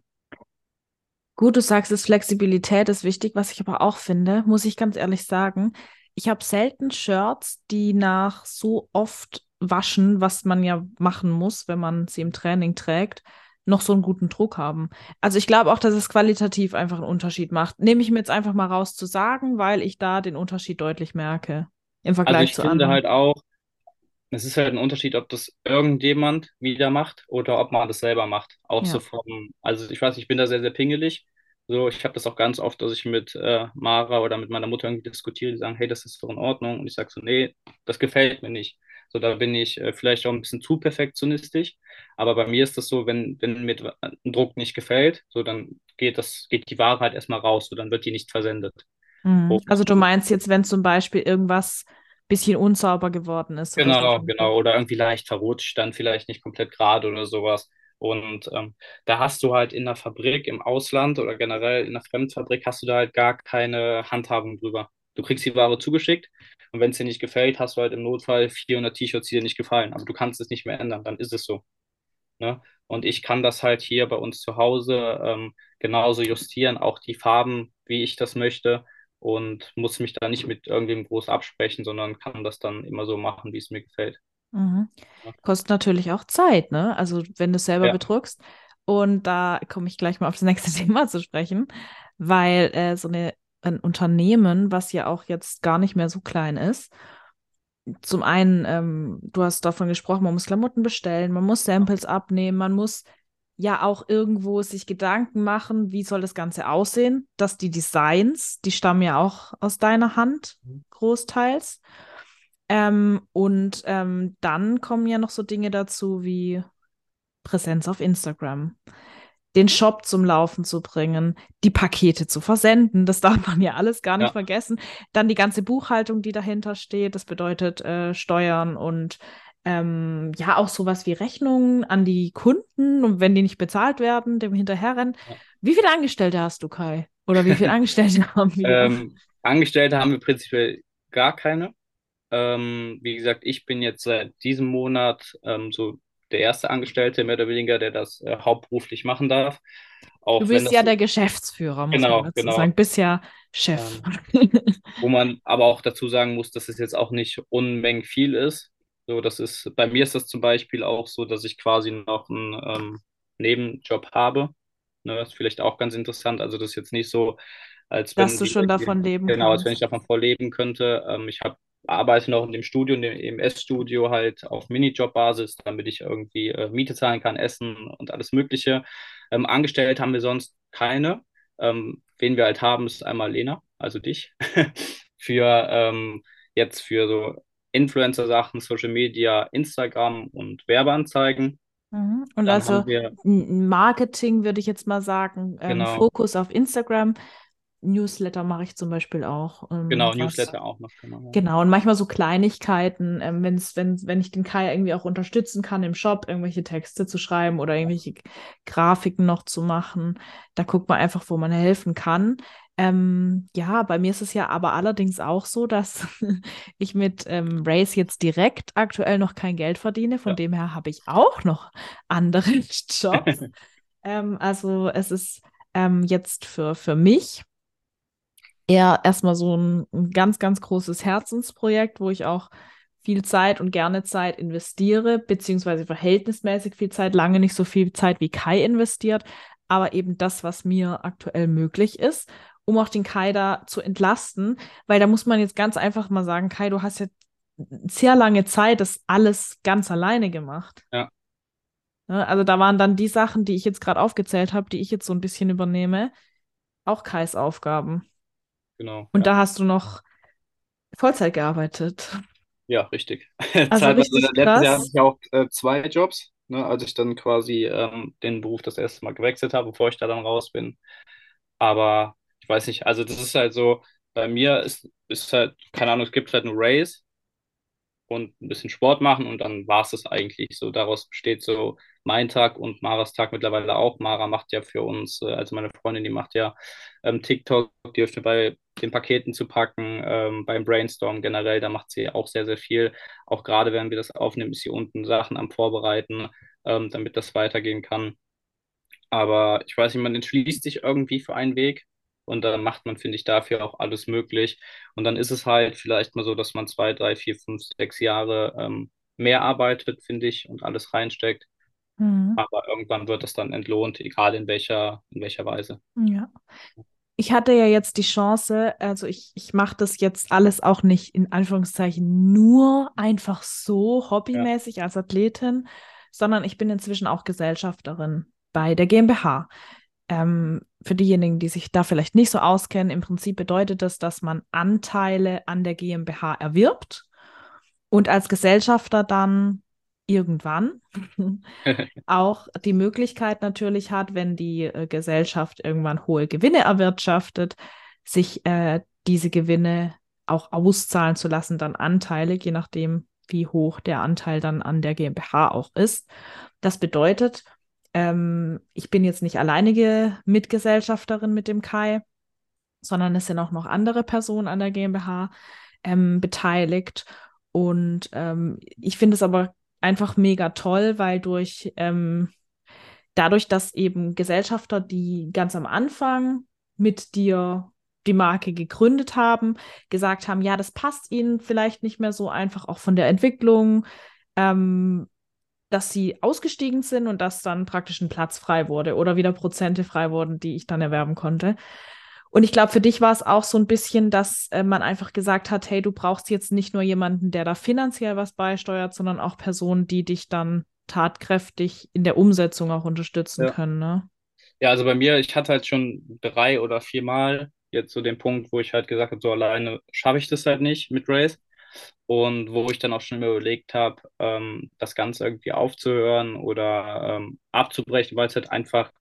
Gut, du sagst es, Flexibilität ist wichtig, was ich aber auch finde, muss ich ganz ehrlich sagen. Ich habe selten Shirts, die nach so oft waschen, was man ja machen muss, wenn man sie im Training trägt, noch so einen guten Druck haben. Also ich glaube auch, dass es qualitativ einfach einen Unterschied macht. Nehme ich mir jetzt einfach mal raus zu sagen, weil ich da den Unterschied deutlich merke im Vergleich also ich zu finde anderen. halt auch, es ist halt ein Unterschied, ob das irgendjemand wieder macht oder ob man das selber macht. Auch ja. so vom, also ich weiß, ich bin da sehr, sehr pingelig. So, ich habe das auch ganz oft, dass ich mit äh, Mara oder mit meiner Mutter irgendwie diskutiere, die sagen, hey, das ist doch in Ordnung. Und ich sage so, nee, das gefällt mir nicht. So, da bin ich äh, vielleicht auch ein bisschen zu perfektionistisch. Aber bei mir ist das so, wenn, wenn mir ein Druck nicht gefällt, so dann geht das, geht die Ware halt erstmal raus, so dann wird die nicht versendet. Mhm. Also du meinst jetzt, wenn zum Beispiel irgendwas bisschen unsauber geworden ist. Genau, genau. Oder irgendwie leicht verrutscht, dann vielleicht nicht komplett gerade oder sowas. Und ähm, da hast du halt in der Fabrik im Ausland oder generell in der Fremdfabrik hast du da halt gar keine Handhabung drüber. Du kriegst die Ware zugeschickt und wenn es dir nicht gefällt, hast du halt im Notfall 400 T-Shirts, die dir nicht gefallen. Aber du kannst es nicht mehr ändern, dann ist es so. Ne? Und ich kann das halt hier bei uns zu Hause ähm, genauso justieren, auch die Farben, wie ich das möchte und muss mich da nicht mit irgendwem groß absprechen, sondern kann das dann immer so machen, wie es mir gefällt. Mhm. Kostet natürlich auch Zeit, ne? Also wenn du es selber ja. bedruckst. Und da komme ich gleich mal auf das nächste [LAUGHS] Thema zu sprechen, weil äh, so eine ein Unternehmen, was ja auch jetzt gar nicht mehr so klein ist. Zum einen, ähm, du hast davon gesprochen, man muss Klamotten bestellen, man muss Samples abnehmen, man muss ja auch irgendwo sich Gedanken machen, wie soll das Ganze aussehen, dass die Designs, die stammen ja auch aus deiner Hand, mhm. großteils. Ähm, und ähm, dann kommen ja noch so Dinge dazu wie Präsenz auf Instagram, den Shop zum Laufen zu bringen, die Pakete zu versenden. Das darf man ja alles gar nicht Ja. vergessen. Dann die ganze Buchhaltung, die dahinter steht. Das bedeutet äh, Steuern und ähm, ja auch sowas wie Rechnungen an die Kunden und wenn die nicht bezahlt werden, dem hinterherrennen. Wie viele Angestellte hast du, Kai? Oder wie viele [LAUGHS] Angestellte haben wir? Ähm, Angestellte haben wir prinzipiell gar keine. Ähm, wie gesagt, ich bin jetzt seit diesem Monat ähm, so der erste Angestellte, mehr oder weniger, der das äh, hauptberuflich machen darf. Auch Du bist ja der Geschäftsführer, muss Genau, man dazu genau. sagen. Bist ja Chef. wo man aber auch dazu sagen muss, dass es jetzt auch nicht Unmengen viel ist. So, das ist, bei mir ist das zum Beispiel auch so, dass ich quasi noch einen ähm, Nebenjob habe. Ne, das ist vielleicht auch ganz interessant. Also das ist jetzt nicht so, als wenn Dass du schon davon leben Genau, als wenn ich kannst. davon voll leben könnte. Ähm, ich habe arbeite noch in dem Studio, in dem EMS-Studio halt auf Minijob-Basis, damit ich irgendwie äh, Miete zahlen kann, Essen und alles Mögliche. Ähm, angestellt haben wir sonst keine. Ähm, wen wir halt haben, ist einmal Lena, also dich, [LAUGHS] für ähm, jetzt für so Influencer-Sachen, Social Media, Instagram und Werbeanzeigen. Mhm. Und Dann also wir, Marketing würde ich jetzt mal sagen, ähm, Genau. Fokus auf Instagram. Newsletter mache ich zum Beispiel auch. ähm, genau, was- Newsletter auch noch. Genau, ja. Genau, und manchmal so Kleinigkeiten, ähm, wenn's, wenn, wenn ich den Kai irgendwie auch unterstützen kann im Shop, irgendwelche Texte zu schreiben oder irgendwelche Grafiken noch zu machen, da guckt man einfach, wo man helfen kann. Ähm, ja, bei mir ist es ja aber allerdings auch so, dass [LAUGHS] ich mit ähm, Race jetzt direkt aktuell noch kein Geld verdiene. Von Ja. dem her habe ich auch noch [LAUGHS] andere Jobs. [LAUGHS] ähm, also es ist ähm, jetzt für, für mich eher erstmal so ein, ein ganz, ganz großes Herzensprojekt, wo ich auch viel Zeit und gerne Zeit investiere, beziehungsweise verhältnismäßig viel Zeit, lange nicht so viel Zeit wie Kai investiert, aber eben das, was mir aktuell möglich ist, um auch den Kai da zu entlasten, weil da muss man jetzt ganz einfach mal sagen, Kai, du hast jetzt sehr lange Zeit das alles ganz alleine gemacht. Ja. Ne, Also da waren dann die Sachen, die ich jetzt gerade aufgezählt habe, die ich jetzt so ein bisschen übernehme, auch Kais Aufgaben. Genau. Und ja. da hast du noch Vollzeit gearbeitet. Ja, richtig. [LAUGHS] Also Teilweise richtig letztes Jahr hatte ich auch äh, zwei Jobs, ne, als ich dann quasi ähm, den Beruf das erste Mal gewechselt habe, bevor ich da dann raus bin. Aber ich weiß nicht, also das ist halt so, bei mir ist, ist halt, keine Ahnung, es gibt halt nur Race und ein bisschen Sport machen und dann war es das eigentlich so. Daraus besteht so mein Tag und Maras Tag mittlerweile auch. Mara macht ja für uns, äh, also meine Freundin, die macht ja ähm, TikTok, die hilft mir bei den Paketen zu packen, ähm, beim Brainstorm generell, da macht sie auch sehr, sehr viel. Auch gerade wenn wir das aufnehmen, ist sie unten Sachen am Vorbereiten, ähm, damit das weitergehen kann. Aber ich weiß nicht, man entschließt sich irgendwie für einen Weg und dann macht man, finde ich, dafür auch alles möglich. Und dann ist es halt vielleicht mal so, dass man zwei, drei, vier, fünf, sechs Jahre ähm, mehr arbeitet, finde ich, und alles reinsteckt. Mhm. Aber irgendwann wird das dann entlohnt, egal in welcher, in welcher Weise. Ja. Ich hatte ja jetzt die Chance, also ich, ich mache das jetzt alles auch nicht in Anführungszeichen nur einfach so hobbymäßig als Athletin, sondern ich bin inzwischen auch Gesellschafterin bei der GmbH. Ähm, für diejenigen, die sich da vielleicht nicht so auskennen, im Prinzip bedeutet das, dass man Anteile an der GmbH erwirbt und als Gesellschafter dann irgendwann [LAUGHS] auch die Möglichkeit natürlich hat, wenn die äh, Gesellschaft irgendwann hohe Gewinne erwirtschaftet, sich äh, diese Gewinne auch auszahlen zu lassen, dann Anteile, je nachdem, wie hoch der Anteil dann an der GmbH auch ist. Das bedeutet, ähm, ich bin jetzt nicht alleinige Mitgesellschafterin mit dem Kai, sondern es sind auch noch andere Personen an der GmbH ähm, beteiligt. Und ähm, ich finde es aber einfach mega toll, weil durch ähm, dadurch, dass eben Gesellschafter, die ganz am Anfang mit dir die Marke gegründet haben, gesagt haben, ja, das passt ihnen vielleicht nicht mehr so einfach, auch von der Entwicklung, ähm, dass sie ausgestiegen sind und dass dann praktisch ein Platz frei wurde oder wieder Prozente frei wurden, die ich dann erwerben konnte. Und ich glaube, für dich war es auch so ein bisschen, dass äh, man einfach gesagt hat, hey, du brauchst jetzt nicht nur jemanden, der da finanziell was beisteuert, sondern auch Personen, die dich dann tatkräftig in der Umsetzung auch unterstützen Ja. können, ne? Ja, also bei mir, ich hatte halt schon drei oder vier Mal jetzt so den Punkt, wo ich halt gesagt habe, so alleine schaffe ich das halt nicht mit Race. Und wo ich dann auch schon überlegt habe, ähm, das Ganze irgendwie aufzuhören oder ähm, abzubrechen, weil es halt einfach,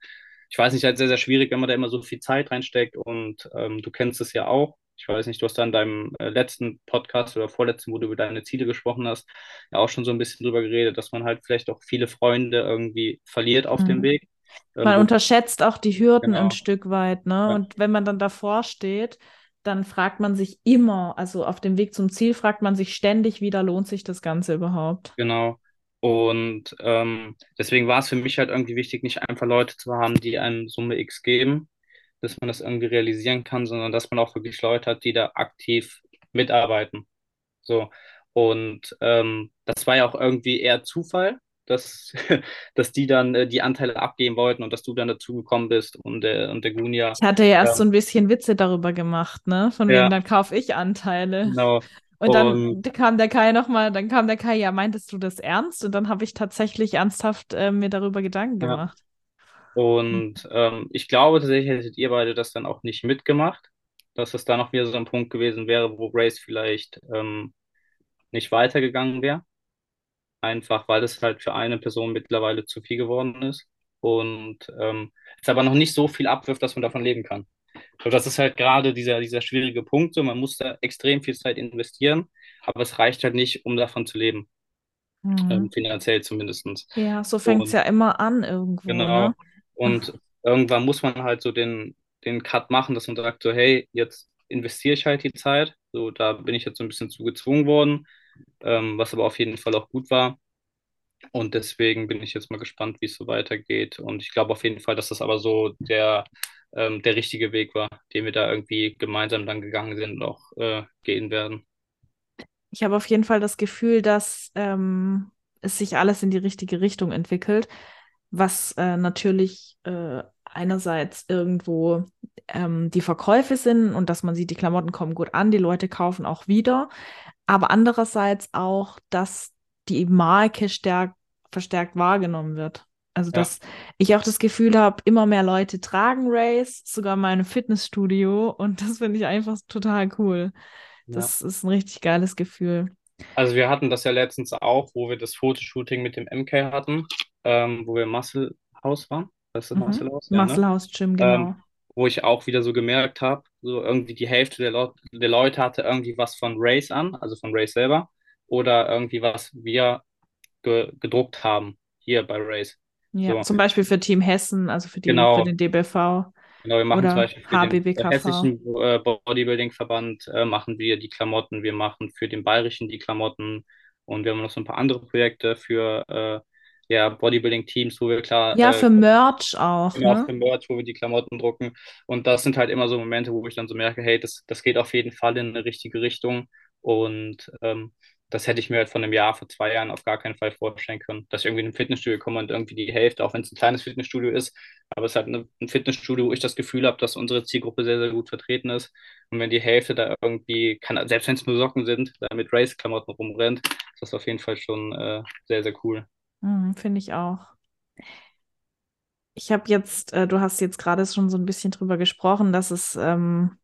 ich weiß nicht, halt sehr, sehr schwierig, wenn man da immer so viel Zeit reinsteckt und ähm, du kennst es ja auch. Ich weiß nicht, du hast da in deinem äh, letzten Podcast oder vorletzten, wo du über deine Ziele gesprochen hast, ja auch schon so ein bisschen drüber geredet, dass man halt vielleicht auch viele Freunde irgendwie verliert auf dem Mhm. Weg. Ähm, Man unterschätzt auch die Hürden ein genau. Stück weit, ne? Ja. Und wenn man dann davor steht, dann fragt man sich immer, also auf dem Weg zum Ziel fragt man sich ständig wieder, lohnt sich das Ganze überhaupt? Genau. Und ähm, deswegen war es für mich halt irgendwie wichtig, nicht einfach Leute zu haben, die einem Summe X geben, dass man das irgendwie realisieren kann, sondern dass man auch wirklich Leute hat, die da aktiv mitarbeiten. So. Und ähm, das war ja auch irgendwie eher Zufall, dass, [LAUGHS] dass die dann äh, die Anteile abgeben wollten und dass du dann dazugekommen bist und, der und der Gunja. Ich hatte ja erst so Ja, ein bisschen Witze darüber gemacht, ne? Von wegen, ja, dann kaufe ich Anteile. genau. Und dann kam der Kai nochmal, dann kam der Kai, ja, meintest du das ernst? Und dann habe ich tatsächlich ernsthaft äh, mir darüber Gedanken ja. gemacht. Und ähm, ich glaube tatsächlich hättet ihr beide das dann auch nicht mitgemacht, dass es da noch wieder so ein Punkt gewesen wäre, wo Grace vielleicht ähm, nicht weitergegangen wäre. Einfach weil es halt für eine Person mittlerweile zu viel geworden ist. Und ähm, es aber noch nicht so viel abwirft, dass man davon leben kann. So, das ist halt gerade dieser, dieser schwierige Punkt. So, man muss da extrem viel Zeit investieren, aber es reicht halt nicht, um davon zu leben, ähm, Mhm. finanziell zumindestens. Ja, so fängt es ja immer an irgendwo, Genau. ne? Und irgendwann muss man halt so den, den Cut machen, dass man sagt, so, hey, jetzt investiere ich halt die Zeit. So, da bin ich jetzt so ein bisschen zu gezwungen worden, ähm, was aber auf jeden Fall auch gut war. Und deswegen bin ich jetzt mal gespannt, wie es so weitergeht. Und ich glaube auf jeden Fall, dass das aber so der, ähm, der richtige Weg war, den wir da irgendwie gemeinsam dann gegangen sind und auch äh, gehen werden. Ich habe auf jeden Fall das Gefühl, dass ähm, es sich alles in die richtige Richtung entwickelt, was äh, natürlich äh, einerseits irgendwo ähm, die Verkäufe sind und dass man sieht, die Klamotten kommen gut an, die Leute kaufen auch wieder, aber andererseits auch, dass die Marke stärk verstärkt wahrgenommen wird. Also, Ja, dass ich auch das Gefühl habe, immer mehr Leute tragen Race, sogar mein Fitnessstudio und das finde ich einfach total cool. ja. Das ist ein richtig geiles Gefühl. Also wir hatten das ja letztens auch, wo wir das Fotoshooting mit dem MK hatten, ähm, wo wir Muscle House waren. Das ist Mhm. Muscle House, ja, ne? Muscle House Gym, genau. ähm, wo ich auch wieder so gemerkt habe, so irgendwie die Hälfte der, Leu der Leute hatte irgendwie was von Race an, also von Race selber, oder irgendwie was wir ge gedruckt haben hier bei Race. Ja, So, zum Beispiel für Team Hessen, also für die, für genau, den DBV genau, wir machen zum oder Beispiel für den HBBKV. hessischen äh, Bodybuilding-Verband äh, machen wir die Klamotten, wir machen für den bayerischen die Klamotten und wir haben noch so ein paar andere Projekte für äh, ja, Bodybuilding-Teams, wo wir klar Ja, äh, für Merch auch, Genau, ne? für Merch, wo wir die Klamotten drucken. Und das sind halt immer so Momente, wo ich dann so merke, hey, das, das geht auf jeden Fall in eine richtige Richtung. Und ähm, das hätte ich mir halt von einem Jahr, vor zwei Jahren auf gar keinen Fall vorstellen können, dass ich irgendwie in ein Fitnessstudio komme und irgendwie die Hälfte, auch wenn es ein kleines Fitnessstudio ist, aber es ist halt ein Fitnessstudio, wo ich das Gefühl habe, dass unsere Zielgruppe sehr, sehr gut vertreten ist. Und wenn die Hälfte da irgendwie, kann, selbst wenn es nur Socken sind, da mit Race-Klamotten rumrennt, ist das auf jeden Fall schon äh, sehr, sehr cool. Mhm, finde ich auch. Ich habe jetzt, äh, du hast jetzt gerade schon so ein bisschen drüber gesprochen, dass es ähm,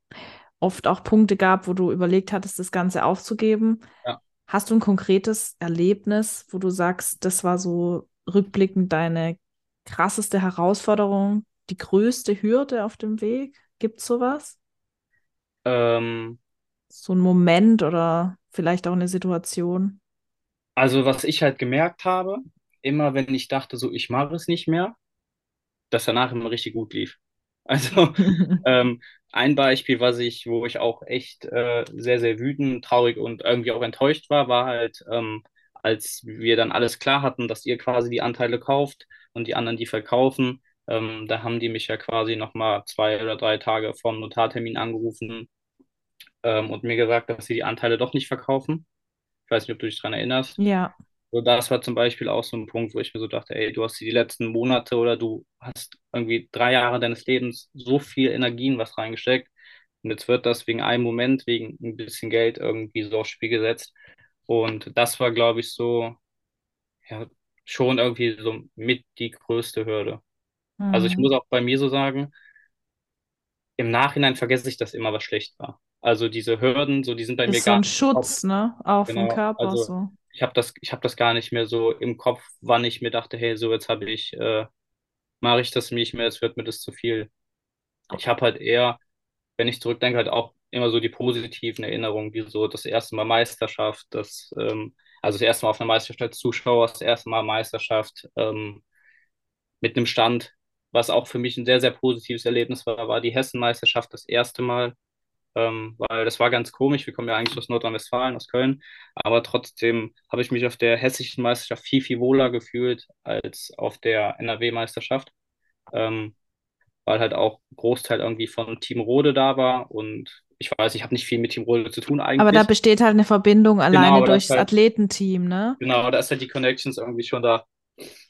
oft auch Punkte gab, wo du überlegt hattest, das Ganze aufzugeben. Ja. Hast du ein konkretes Erlebnis, wo du sagst, das war so rückblickend deine krasseste Herausforderung, die größte Hürde auf dem Weg? Gibt es sowas? Ähm, So ein Moment oder vielleicht auch eine Situation? Also, was ich halt gemerkt habe, immer wenn ich dachte, so, ich mache es nicht mehr, dass danach immer richtig gut lief. [LAUGHS] Also, [LAUGHS] ähm, ein Beispiel, was ich, wo ich auch echt äh, sehr, sehr wütend, traurig und irgendwie auch enttäuscht war, war halt, ähm, als wir dann alles klar hatten, dass ihr quasi die Anteile kauft und die anderen die verkaufen. Ähm, da haben die mich ja quasi nochmal zwei oder drei Tage vor dem Notartermin angerufen, ähm, und mir gesagt, dass sie die Anteile doch nicht verkaufen. Ich weiß nicht, ob du dich daran erinnerst. Ja. So, das war zum Beispiel auch so ein Punkt, wo ich mir so dachte, ey, du hast die letzten Monate oder du hast irgendwie drei Jahre deines Lebens so viel Energie in was reingesteckt und jetzt wird das wegen einem Moment, wegen ein bisschen Geld irgendwie so aufs Spiel gesetzt. Und das war, glaube ich, so, ja, schon irgendwie so mit die größte Hürde. Also ich Mhm. muss auch bei mir so sagen, im Nachhinein vergesse ich das immer, was schlecht war. Also diese Hürden, so die sind bei Ist mir so gar ein nicht im Kopf. Schutz, ne? Auch vom Genau. Körper Also so. Ich habe das, habe das gar nicht mehr so im Kopf, wann ich mir dachte, hey, so jetzt habe ich, äh, mache ich das nicht mehr, jetzt wird mir das zu viel. Ich habe halt eher, wenn ich zurückdenke, halt auch immer so die positiven Erinnerungen, wie so das erste Mal Meisterschaft, das, ähm, also das erste Mal auf einer Meisterschaft als Zuschauer, das erste Mal Meisterschaft ähm, mit einem Stand, was auch für mich ein sehr, sehr positives Erlebnis war, war die Hessenmeisterschaft das erste Mal, ähm, weil das war ganz komisch. Wir kommen ja eigentlich aus Nordrhein-Westfalen, aus Köln, aber trotzdem habe ich mich auf der hessischen Meisterschaft viel, viel wohler gefühlt als auf der NRW-Meisterschaft. Ähm, weil halt auch Großteil irgendwie von Team Rode da war und ich weiß, ich habe nicht viel mit Team Rode zu tun Aber da eigentlich. besteht halt eine Verbindung alleine aber das durchs halt- Athletenteam, ne? Genau, da ist halt die Connections irgendwie schon da.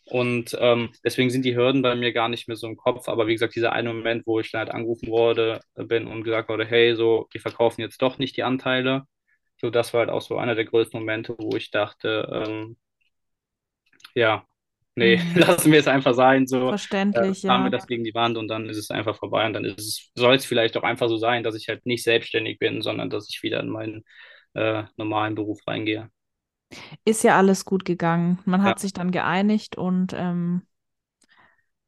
Und ähm, deswegen sind die Hürden bei mir gar nicht mehr so im Kopf. Aber wie gesagt, dieser eine Moment, wo ich dann halt angerufen wurde, bin und gesagt wurde, hey, so, die verkaufen jetzt doch nicht die Anteile. So, das war halt auch so einer der größten Momente, wo ich dachte, ähm, ja, nee, Mhm. [LAUGHS] lassen wir es einfach sein. So, äh, Verständlich, fahren wir ja. das gegen die Wand und dann ist es einfach vorbei. Und dann ist es, soll es vielleicht auch einfach so sein, dass ich halt nicht selbstständig bin, sondern dass ich wieder in meinen äh, normalen Beruf reingehe. Ist ja alles gut gegangen. Man hat Ja. sich dann geeinigt und ähm,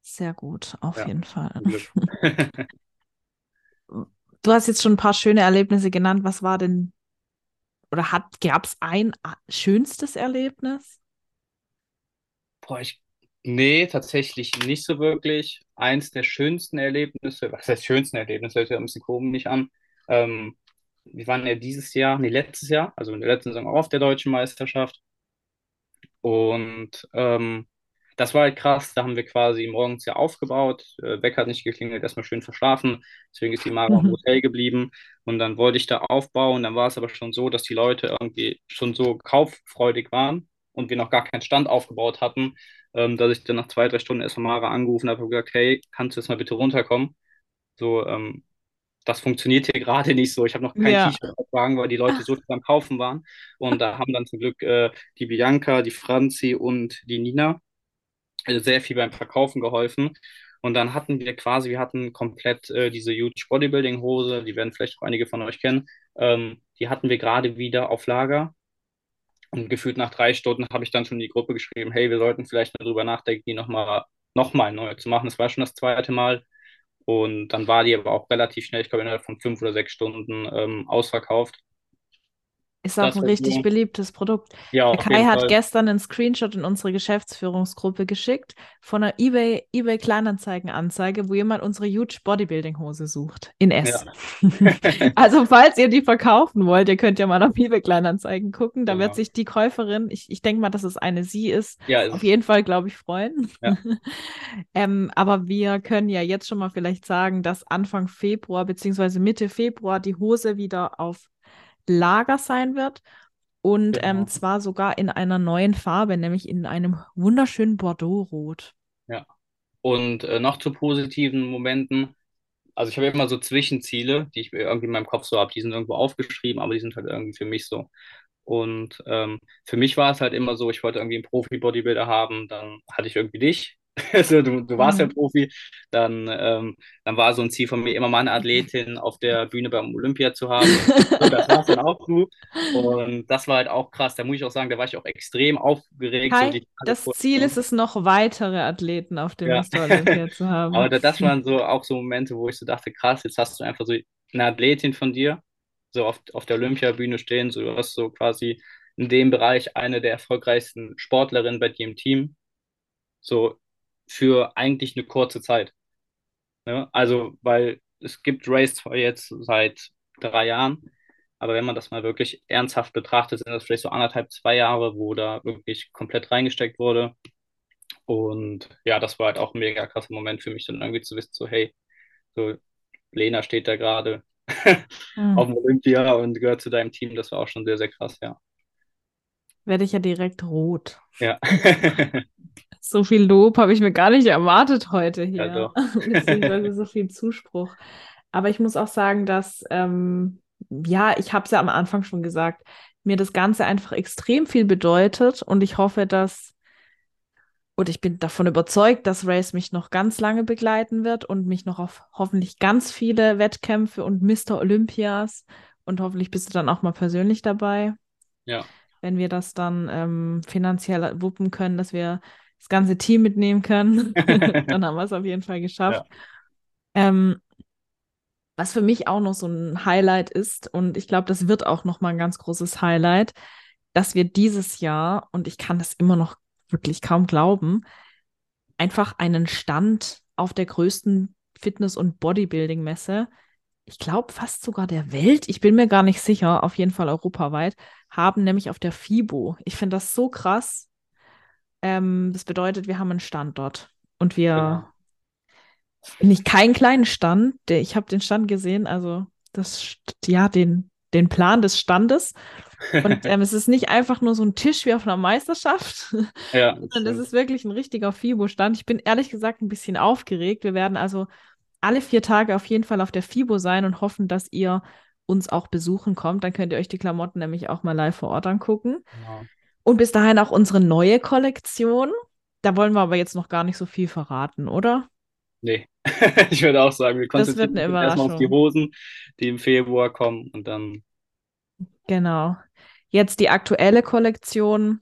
sehr gut, auf Ja, jeden Fall. [LAUGHS] Du hast jetzt schon ein paar schöne Erlebnisse genannt. Was war denn oder hat, gab es ein schönstes Erlebnis? Boah, ich, nee, tatsächlich nicht so wirklich. Eins der schönsten Erlebnisse, was heißt schönsten Erlebnisse, hört sich ein bisschen komisch an. Ähm, wir waren ja dieses Jahr, nee, letztes Jahr, also in der letzten Saison auch auf der deutschen Meisterschaft. Und ähm, das war halt krass. Da haben wir quasi morgens ja aufgebaut. Äh, Wecker hat nicht geklingelt, erstmal schön verschlafen. Deswegen ist die Mara im Mhm. Hotel geblieben. Und dann wollte ich da aufbauen. Dann war es aber schon so, dass die Leute irgendwie schon so kauffreudig waren und wir noch gar keinen Stand aufgebaut hatten, ähm, dass ich dann nach zwei, drei Stunden erstmal Mara angerufen habe und gesagt, hey, kannst du jetzt mal bitte runterkommen? So, ähm, das funktioniert hier gerade [LAUGHS] nicht so. Ich habe noch kein Ja. T-Shirt auftragen, weil die Leute so am Kaufen waren. Und da haben dann zum Glück äh, die Bianca, die Franzi und die Nina äh, sehr viel beim Verkaufen geholfen. Und dann hatten wir quasi, wir hatten komplett äh, diese Huge Bodybuilding Hose, die werden vielleicht auch einige von euch kennen. Ähm, die hatten wir gerade wieder auf Lager. Und gefühlt nach drei Stunden habe ich dann schon in die Gruppe geschrieben, hey, wir sollten vielleicht mal drüber nachdenken, die nochmal noch mal neu zu machen. Das war schon das zweite Mal. Und dann war die aber auch relativ schnell, ich glaube innerhalb von fünf oder sechs Stunden ähm, ausverkauft. Ist auch ein richtig so, beliebtes Produkt. ja, Der Kai hat Fall. gestern einen Screenshot in unsere Geschäftsführungsgruppe geschickt von einer eBay, eBay Kleinanzeigen-Anzeige, wo jemand unsere Huge Bodybuilding Hose sucht. In S. [LAUGHS] Also, falls ihr die verkaufen wollt, ihr könnt ja mal auf eBay Kleinanzeigen gucken. Da wird Genau. sich die Käuferin, ich, ich denke mal, dass es eine sie ist, Ja, auf jeden Fall, glaube ich, freuen. Ja. [LAUGHS] ähm, aber wir können ja jetzt schon mal vielleicht sagen, dass Anfang Februar beziehungsweise Mitte Februar die Hose wieder auf Lager sein wird. Und Genau. ähm, zwar sogar in einer neuen Farbe, nämlich in einem wunderschönen Bordeaux-Rot. Ja. Und äh, noch zu positiven Momenten. Also ich habe immer so Zwischenziele, die ich irgendwie in meinem Kopf so habe. Die sind irgendwo aufgeschrieben, aber die sind halt irgendwie für mich so. Und ähm, für mich war es halt immer so, ich wollte irgendwie einen Profi-Bodybuilder haben, dann hatte ich irgendwie dich. [LAUGHS] Also du, du warst ja Mhm. Profi. Dann, ähm, dann war so ein Ziel von mir, immer mal eine Athletin auf der Bühne beim Olympia zu haben. So, das war's dann auch du. Und das war halt auch krass. Da muss ich auch sagen, da war ich auch extrem aufgeregt. So die Tage das Ziel ist es noch, weitere Athleten auf dem Ja. Mr. Olympia zu [LAUGHS] haben. Aber da, das waren so auch so Momente, wo ich so dachte, krass, jetzt hast du einfach so eine Athletin von dir, so auf, auf der Olympiabühne stehen, so du hast so quasi in dem Bereich eine der erfolgreichsten Sportlerinnen bei dir im Team, so für eigentlich eine kurze Zeit. Ne? Also, weil es gibt Race zwar jetzt seit drei Jahren, aber wenn man das mal wirklich ernsthaft betrachtet, sind das vielleicht so anderthalb, zwei Jahre, wo da wirklich komplett reingesteckt wurde. Und ja, das war halt auch ein mega krasser Moment für mich, dann irgendwie zu wissen, so, hey, so, Lena steht da gerade Hm. [LAUGHS] auf dem Olympia und gehört zu deinem Team. Das war auch schon sehr, sehr krass, ja. Werde ich ja direkt rot. Ja. [LAUGHS] So viel Lob habe ich mir gar nicht erwartet heute Ja, hier. doch. [LAUGHS] Beziehungsweise so viel Zuspruch. Aber ich muss auch sagen, dass, ähm, ja, ich habe es ja am Anfang schon gesagt, mir das Ganze einfach extrem viel bedeutet und ich hoffe, dass, und ich bin davon überzeugt, dass Race mich noch ganz lange begleiten wird und mich noch auf hoffentlich ganz viele Wettkämpfe und Mr. Olympias Und hoffentlich bist du dann auch mal persönlich dabei, Ja. wenn wir das dann ähm, finanziell wuppen können, dass wir das ganze Team mitnehmen können. [LAUGHS] Dann haben wir es auf jeden Fall geschafft. Ähm, was für mich auch noch so ein Highlight ist, und ich glaube, das wird auch noch mal ein ganz großes Highlight, dass wir dieses Jahr, und ich kann das immer noch wirklich kaum glauben, einfach einen Stand auf der größten Fitness- und Bodybuilding-Messe, ich glaube fast sogar der Welt, ich bin mir gar nicht sicher, auf jeden Fall europaweit, haben, nämlich auf der FIBO. Ich finde das so krass. Ähm, das bedeutet, wir haben einen Stand dort und wir Genau. nicht keinen kleinen Stand, der, ich habe den Stand gesehen, also das, ja, den, den Plan des Standes. Und [LAUGHS] ähm, es ist nicht einfach nur so ein Tisch wie auf einer Meisterschaft, [LAUGHS] Ja, sondern ist wirklich ein richtiger FIBO-Stand. Ich bin ehrlich gesagt ein bisschen aufgeregt. Wir werden also alle vier Tage auf jeden Fall auf der FIBO sein und hoffen, dass ihr uns auch besuchen kommt. Dann könnt ihr euch die Klamotten nämlich auch mal live vor Ort angucken. Genau. Und bis dahin auch unsere neue Kollektion. Da wollen wir aber jetzt noch gar nicht so viel verraten, oder? Nee. [LAUGHS] Ich würde auch sagen, wir konzentrieren uns erstmal auf die. Hosen, die im Februar kommen und dann, Genau. Jetzt die aktuelle Kollektion.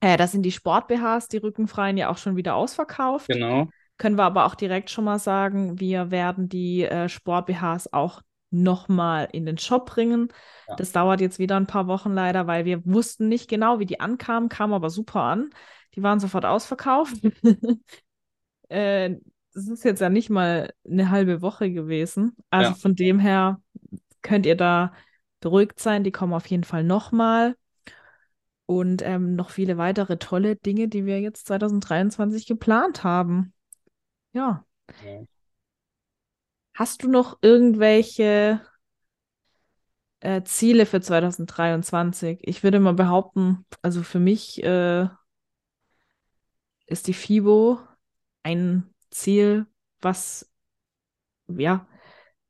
Äh, das sind die Sport-BHs, die rückenfreien ja auch schon wieder ausverkauft. genau. Können wir aber auch direkt schon mal sagen, wir werden die äh, Sport-BHs auch nochmal in den Shop bringen. Ja. Das dauert jetzt wieder ein paar Wochen leider, weil wir wussten nicht genau, wie die ankamen, kamen aber super an. Die waren sofort ausverkauft. [LAUGHS] äh, das ist jetzt ja nicht mal eine halbe Woche gewesen. Also Ja. von dem her könnt ihr da beruhigt sein. Die kommen auf jeden Fall nochmal. Und ähm, noch viele weitere tolle Dinge, die wir jetzt 2023 geplant haben. Ja. Ja. Hast du noch irgendwelche äh, Ziele für 2023? Ich würde mal behaupten, also für mich äh, ist die FIBO ein Ziel, was, ja,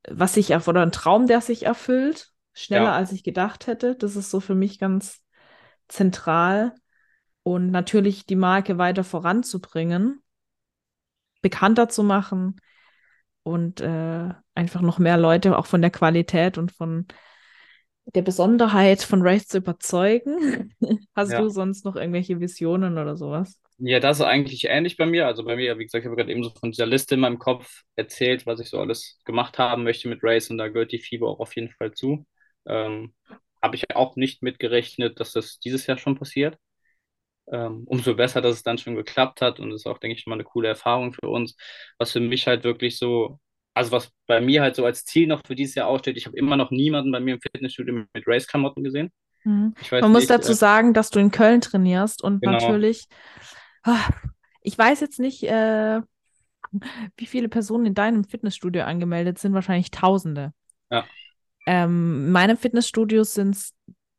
was sich oder ein Traum, der sich erfüllt, schneller Ja. als ich gedacht hätte. Das ist so für mich ganz zentral. Und natürlich die Marke weiter voranzubringen, bekannter zu machen und äh, einfach noch mehr Leute auch von der Qualität und von der Besonderheit von Race zu überzeugen. [LAUGHS] Hast Ja. du sonst noch irgendwelche Visionen oder sowas? Ja, das ist eigentlich ähnlich bei mir. Also bei mir, wie gesagt, ich habe gerade eben so von dieser Liste in meinem Kopf erzählt, was ich so alles gemacht haben möchte mit Race und da gehört die FIBO auch auf jeden Fall zu. Ähm, habe ich auch nicht mitgerechnet, dass das dieses Jahr schon passiert. Ähm, umso besser, dass es dann schon geklappt hat und das ist auch, denke ich, mal eine coole Erfahrung für uns. Was für mich halt wirklich so, also was bei mir halt so als Ziel noch für dieses Jahr aussteht, ich habe immer noch niemanden bei mir im Fitnessstudio mit Race-Klamotten gesehen. Mhm. Man muss nicht, dazu äh, sagen, dass du in Köln trainierst und Genau. natürlich, ah, ich weiß jetzt nicht, äh, wie viele Personen in deinem Fitnessstudio angemeldet sind, wahrscheinlich Tausende. Ja. Ähm, in meinem Fitnessstudio sind es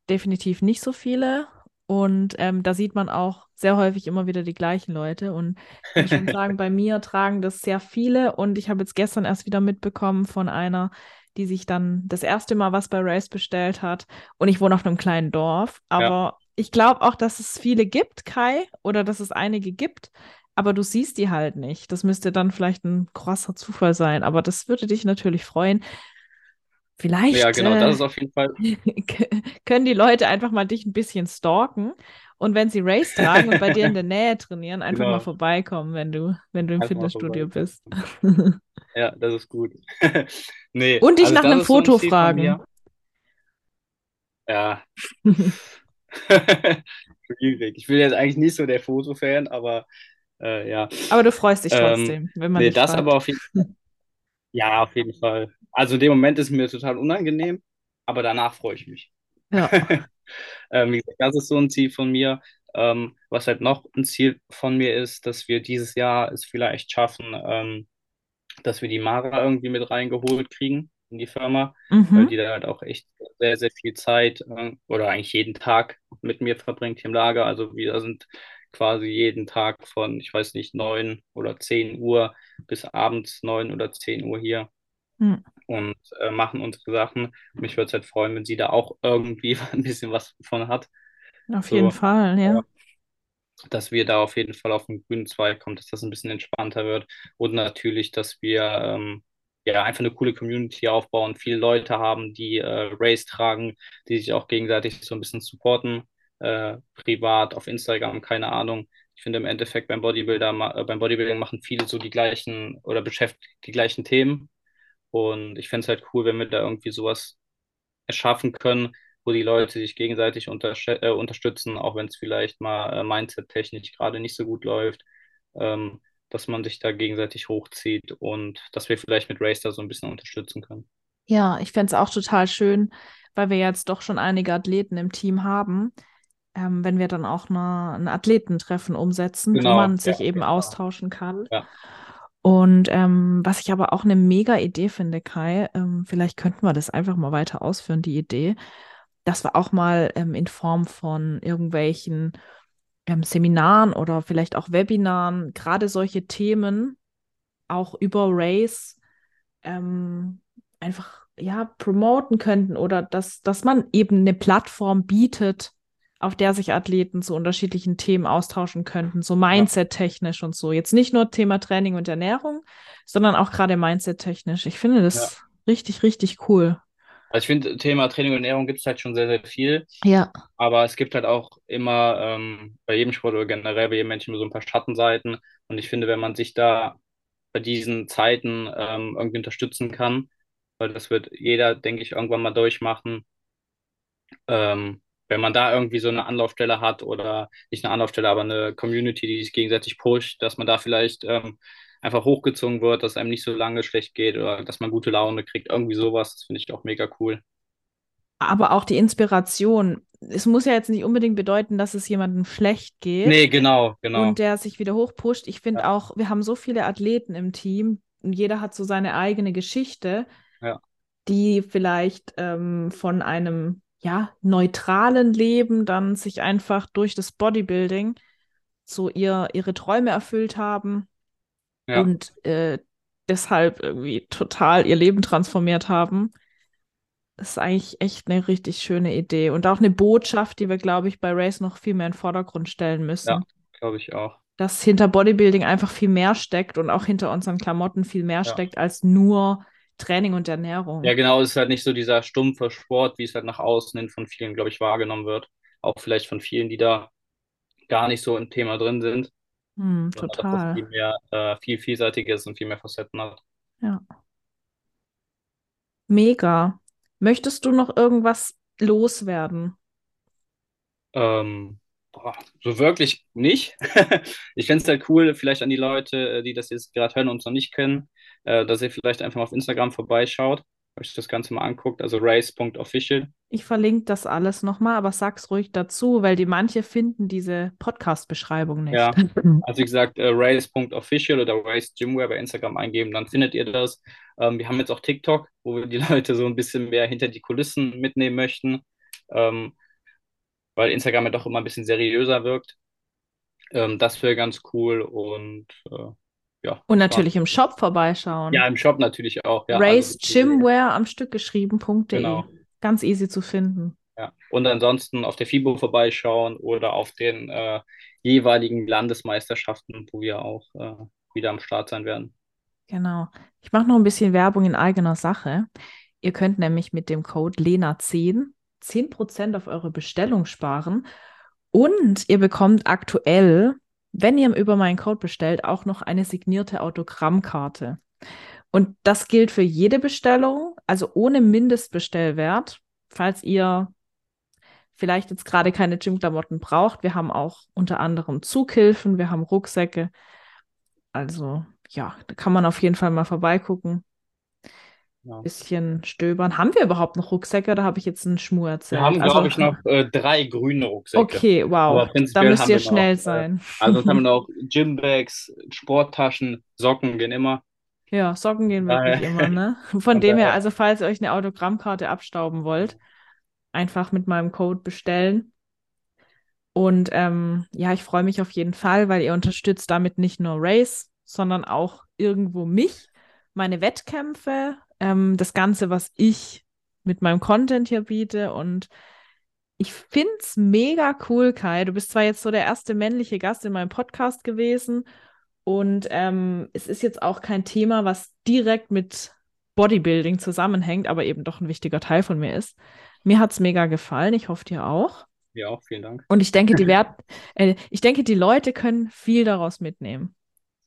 definitiv nicht so viele und ähm, da sieht man auch sehr häufig immer wieder die gleichen Leute. Und ich muss schon sagen, [LAUGHS] bei mir tragen das sehr viele. Und ich habe jetzt gestern erst wieder mitbekommen von einer, die sich dann das erste Mal was bei Race bestellt hat. Und ich wohne auf einem kleinen Dorf, aber ich glaube auch, dass es viele gibt, Kai, oder dass es einige gibt, aber du siehst die halt nicht. Das müsste dann vielleicht ein krasser Zufall sein, aber das würde dich natürlich freuen. Vielleicht ja, genau, äh, das ist auf jeden Fall, [LAUGHS] können die Leute einfach mal dich ein bisschen stalken und wenn sie Race tragen und bei dir in der [LAUGHS] Nähe trainieren, einfach Genau. mal vorbeikommen, wenn du, wenn du im Einfach Fitnessstudio bist. [LAUGHS] ja, das ist gut. Nee, Und dich also nach einem ein Foto von fragen. Ja. Schwierig. Ich will jetzt eigentlich nicht so der Fotofan, aber äh, ja. Aber du freust dich Ähm, trotzdem, wenn man Nee, das fragt. aber auf jeden Fall. Ja, auf jeden Fall. Also in dem Moment ist mir total unangenehm, aber danach freue ich mich. Ja. [LAUGHS] Ähm, wie gesagt, das ist so ein Ziel von mir. Ähm, was halt noch ein Ziel von mir ist, dass wir dieses Jahr es vielleicht schaffen, ähm, dass wir die Mara irgendwie mit reingeholt kriegen in die Firma, weil Mhm. die da halt auch echt sehr, sehr viel Zeit äh, oder eigentlich jeden Tag mit mir verbringt hier im Lager. Also wir sind quasi jeden Tag von, ich weiß nicht, 9 oder 10 Uhr bis abends 9 oder 10 Uhr hier Hm. und äh, machen unsere Sachen. Mich würde es halt freuen, wenn sie da auch [LAUGHS] irgendwie ein bisschen was von hat, Auf So, jeden Fall, ja. dass wir da auf jeden Fall auf den grünen Zweig kommen, dass das ein bisschen entspannter wird und natürlich, dass wir ähm, ja, einfach eine coole Community aufbauen, viele Leute haben, die äh, Race tragen, die sich auch gegenseitig so ein bisschen supporten, äh, privat, auf Instagram, keine Ahnung. Ich finde im Endeffekt beim Bodybuilder, äh, beim Bodybuilding machen viele so die gleichen oder beschäftigen die gleichen Themen. Und ich fände es halt cool, wenn wir da irgendwie sowas erschaffen können, wo die Leute sich gegenseitig äh, unterstützen, auch wenn es vielleicht mal äh, Mindset-technisch gerade nicht so gut läuft. Ähm, dass man sich da gegenseitig hochzieht und dass wir vielleicht mit Race da so ein bisschen unterstützen können. Ja, ich fände es auch total schön, weil wir jetzt doch schon einige Athleten im Team haben, ähm, wenn wir dann auch eine, ein Athletentreffen umsetzen, genau, wo man sich ja, eben genau. austauschen kann. Ja. Und ähm, was ich aber auch eine mega Idee finde, Kai, ähm, vielleicht könnten wir das einfach mal weiter ausführen, die Idee, dass wir auch mal ähm, in Form von irgendwelchen ähm, Seminaren oder vielleicht auch Webinaren gerade solche Themen auch über Race ähm, einfach ja promoten könnten oder dass, dass man eben eine Plattform bietet, auf der sich Athleten zu unterschiedlichen Themen austauschen könnten, so Mindset-technisch und so. Jetzt nicht nur Thema Training und Ernährung, sondern auch gerade Mindset-technisch. Ich finde das ja. richtig, richtig cool. Also ich finde, Thema Training und Ernährung gibt es halt schon sehr, sehr viel. Ja. Aber es gibt halt auch immer ähm, bei jedem Sport oder generell bei jedem Menschen so ein paar Schattenseiten. Und ich finde, wenn man sich da bei diesen Zeiten ähm, irgendwie unterstützen kann, weil das wird jeder, denke ich, irgendwann mal durchmachen, ähm, wenn man da irgendwie so eine Anlaufstelle hat oder nicht eine Anlaufstelle, aber eine Community, die sich gegenseitig pusht, dass man da vielleicht ähm, einfach hochgezogen wird, dass einem nicht so lange schlecht geht oder dass man gute Laune kriegt. Irgendwie sowas, das finde ich auch mega cool. Aber auch die Inspiration. Es muss ja jetzt nicht unbedingt bedeuten, dass es jemandem schlecht geht. Nee, genau, genau. Und der sich wieder hochpusht. Ich finde ja. auch, wir haben so viele Athleten im Team und jeder hat so seine eigene Geschichte, ja. die vielleicht ähm, von einem ja, neutralen Leben dann sich einfach durch das Bodybuilding so ihr, ihre Träume erfüllt haben ja. und äh, deshalb irgendwie total ihr Leben transformiert haben. Das ist eigentlich echt eine richtig schöne Idee und auch eine Botschaft, die wir, glaube ich, bei Race noch viel mehr in den Vordergrund stellen müssen. Ja, glaube ich auch. Dass hinter Bodybuilding einfach viel mehr steckt und auch hinter unseren Klamotten viel mehr ja. steckt als nur Training und Ernährung. Ja, genau, es ist halt nicht so dieser stumpfe Sport, wie es halt nach außen hin von vielen, glaube ich, wahrgenommen wird. Auch vielleicht von vielen, die da gar nicht so im Thema drin sind. Hm, total. Viel mehr, äh, viel vielseitiger ist und viel mehr Facetten hat. Ja. Mega. Möchtest du noch irgendwas loswerden? Ähm, boah, so wirklich nicht. [LAUGHS] ich fände es halt cool, vielleicht an die Leute, äh, die das jetzt gerade hören und noch nicht kennen, äh, dass ihr vielleicht einfach mal auf Instagram vorbeischaut euch das Ganze mal anguckt, also race.official. Ich verlinke das alles nochmal, aber sag's ruhig dazu, weil die manche finden diese Podcast-Beschreibung nicht. Ja, [LAUGHS] also wie gesagt, äh, race.official oder race gymwear bei Instagram eingeben, dann findet ihr das. Ähm, wir haben jetzt auch TikTok, wo wir die [LAUGHS] Leute so ein bisschen mehr hinter die Kulissen mitnehmen möchten, ähm, weil Instagram ja doch immer ein bisschen seriöser wirkt. Ähm, das wäre ganz cool und äh, ja. Und natürlich im Shop vorbeischauen. Ja, im Shop natürlich auch. Ja. Race also, Gymwear am Stück geschrieben.de. Genau. Ganz easy zu finden. Ja. Und ansonsten auf der FIBO vorbeischauen oder auf den äh, jeweiligen Landesmeisterschaften, wo wir auch äh, wieder am Start sein werden. Genau. Ich mache noch ein bisschen Werbung in eigener Sache. Ihr könnt nämlich mit dem Code LENA10 10% auf eure Bestellung sparen. Und ihr bekommt aktuell wenn ihr über meinen Code bestellt, auch noch eine signierte Autogrammkarte. Und das gilt für jede Bestellung, also ohne Mindestbestellwert, falls ihr vielleicht jetzt gerade keine Gymklamotten braucht. Wir haben auch unter anderem Zughilfen, wir haben Rucksäcke. Also ja, da kann man auf jeden Fall mal vorbeigucken. Ja. Bisschen stöbern. Haben wir überhaupt noch Rucksäcke oder habe ich jetzt einen Schmur erzählt? Wir haben, also, glaube ich, noch äh, drei grüne Rucksäcke. Okay, wow. Da müsst ihr schnell noch, äh, sein. Äh, also haben wir [LAUGHS] noch Gymbags, Sporttaschen, Socken gehen immer. Ja, Socken gehen wirklich immer, ne? [LAUGHS] Von dem her, also falls ihr euch eine Autogrammkarte abstauben wollt, einfach mit meinem Code bestellen. Und ähm, ja, ich freue mich auf jeden Fall, weil ihr unterstützt damit nicht nur Race, sondern auch irgendwo mich, meine Wettkämpfe, ähm, das Ganze, was ich mit meinem Content hier biete. Und ich finde es mega cool, Kai. Du bist zwar jetzt so der erste männliche Gast in meinem Podcast gewesen. Und ähm, es ist jetzt auch kein Thema, was direkt mit Bodybuilding zusammenhängt, aber eben doch ein wichtiger Teil von mir ist. Mir hat es mega gefallen. Ich hoffe, dir auch. Ja, auch, vielen Dank. Und ich denke, die [LAUGHS] Wert äh, ich denke, die Leute können viel daraus mitnehmen.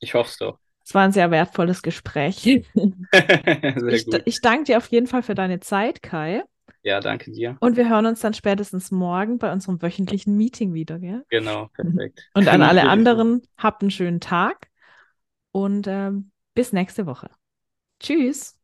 Ich hoffe es doch. Es war ein sehr wertvolles Gespräch. [LAUGHS] Sehr Ich, gut. ich danke dir auf jeden Fall für deine Zeit, Kai. Ja, danke dir. Und wir hören uns dann spätestens morgen bei unserem wöchentlichen Meeting wieder, gell? Genau, perfekt. [LAUGHS] Und an alle [LAUGHS] anderen, habt einen schönen Tag und ähm, bis nächste Woche. Tschüss.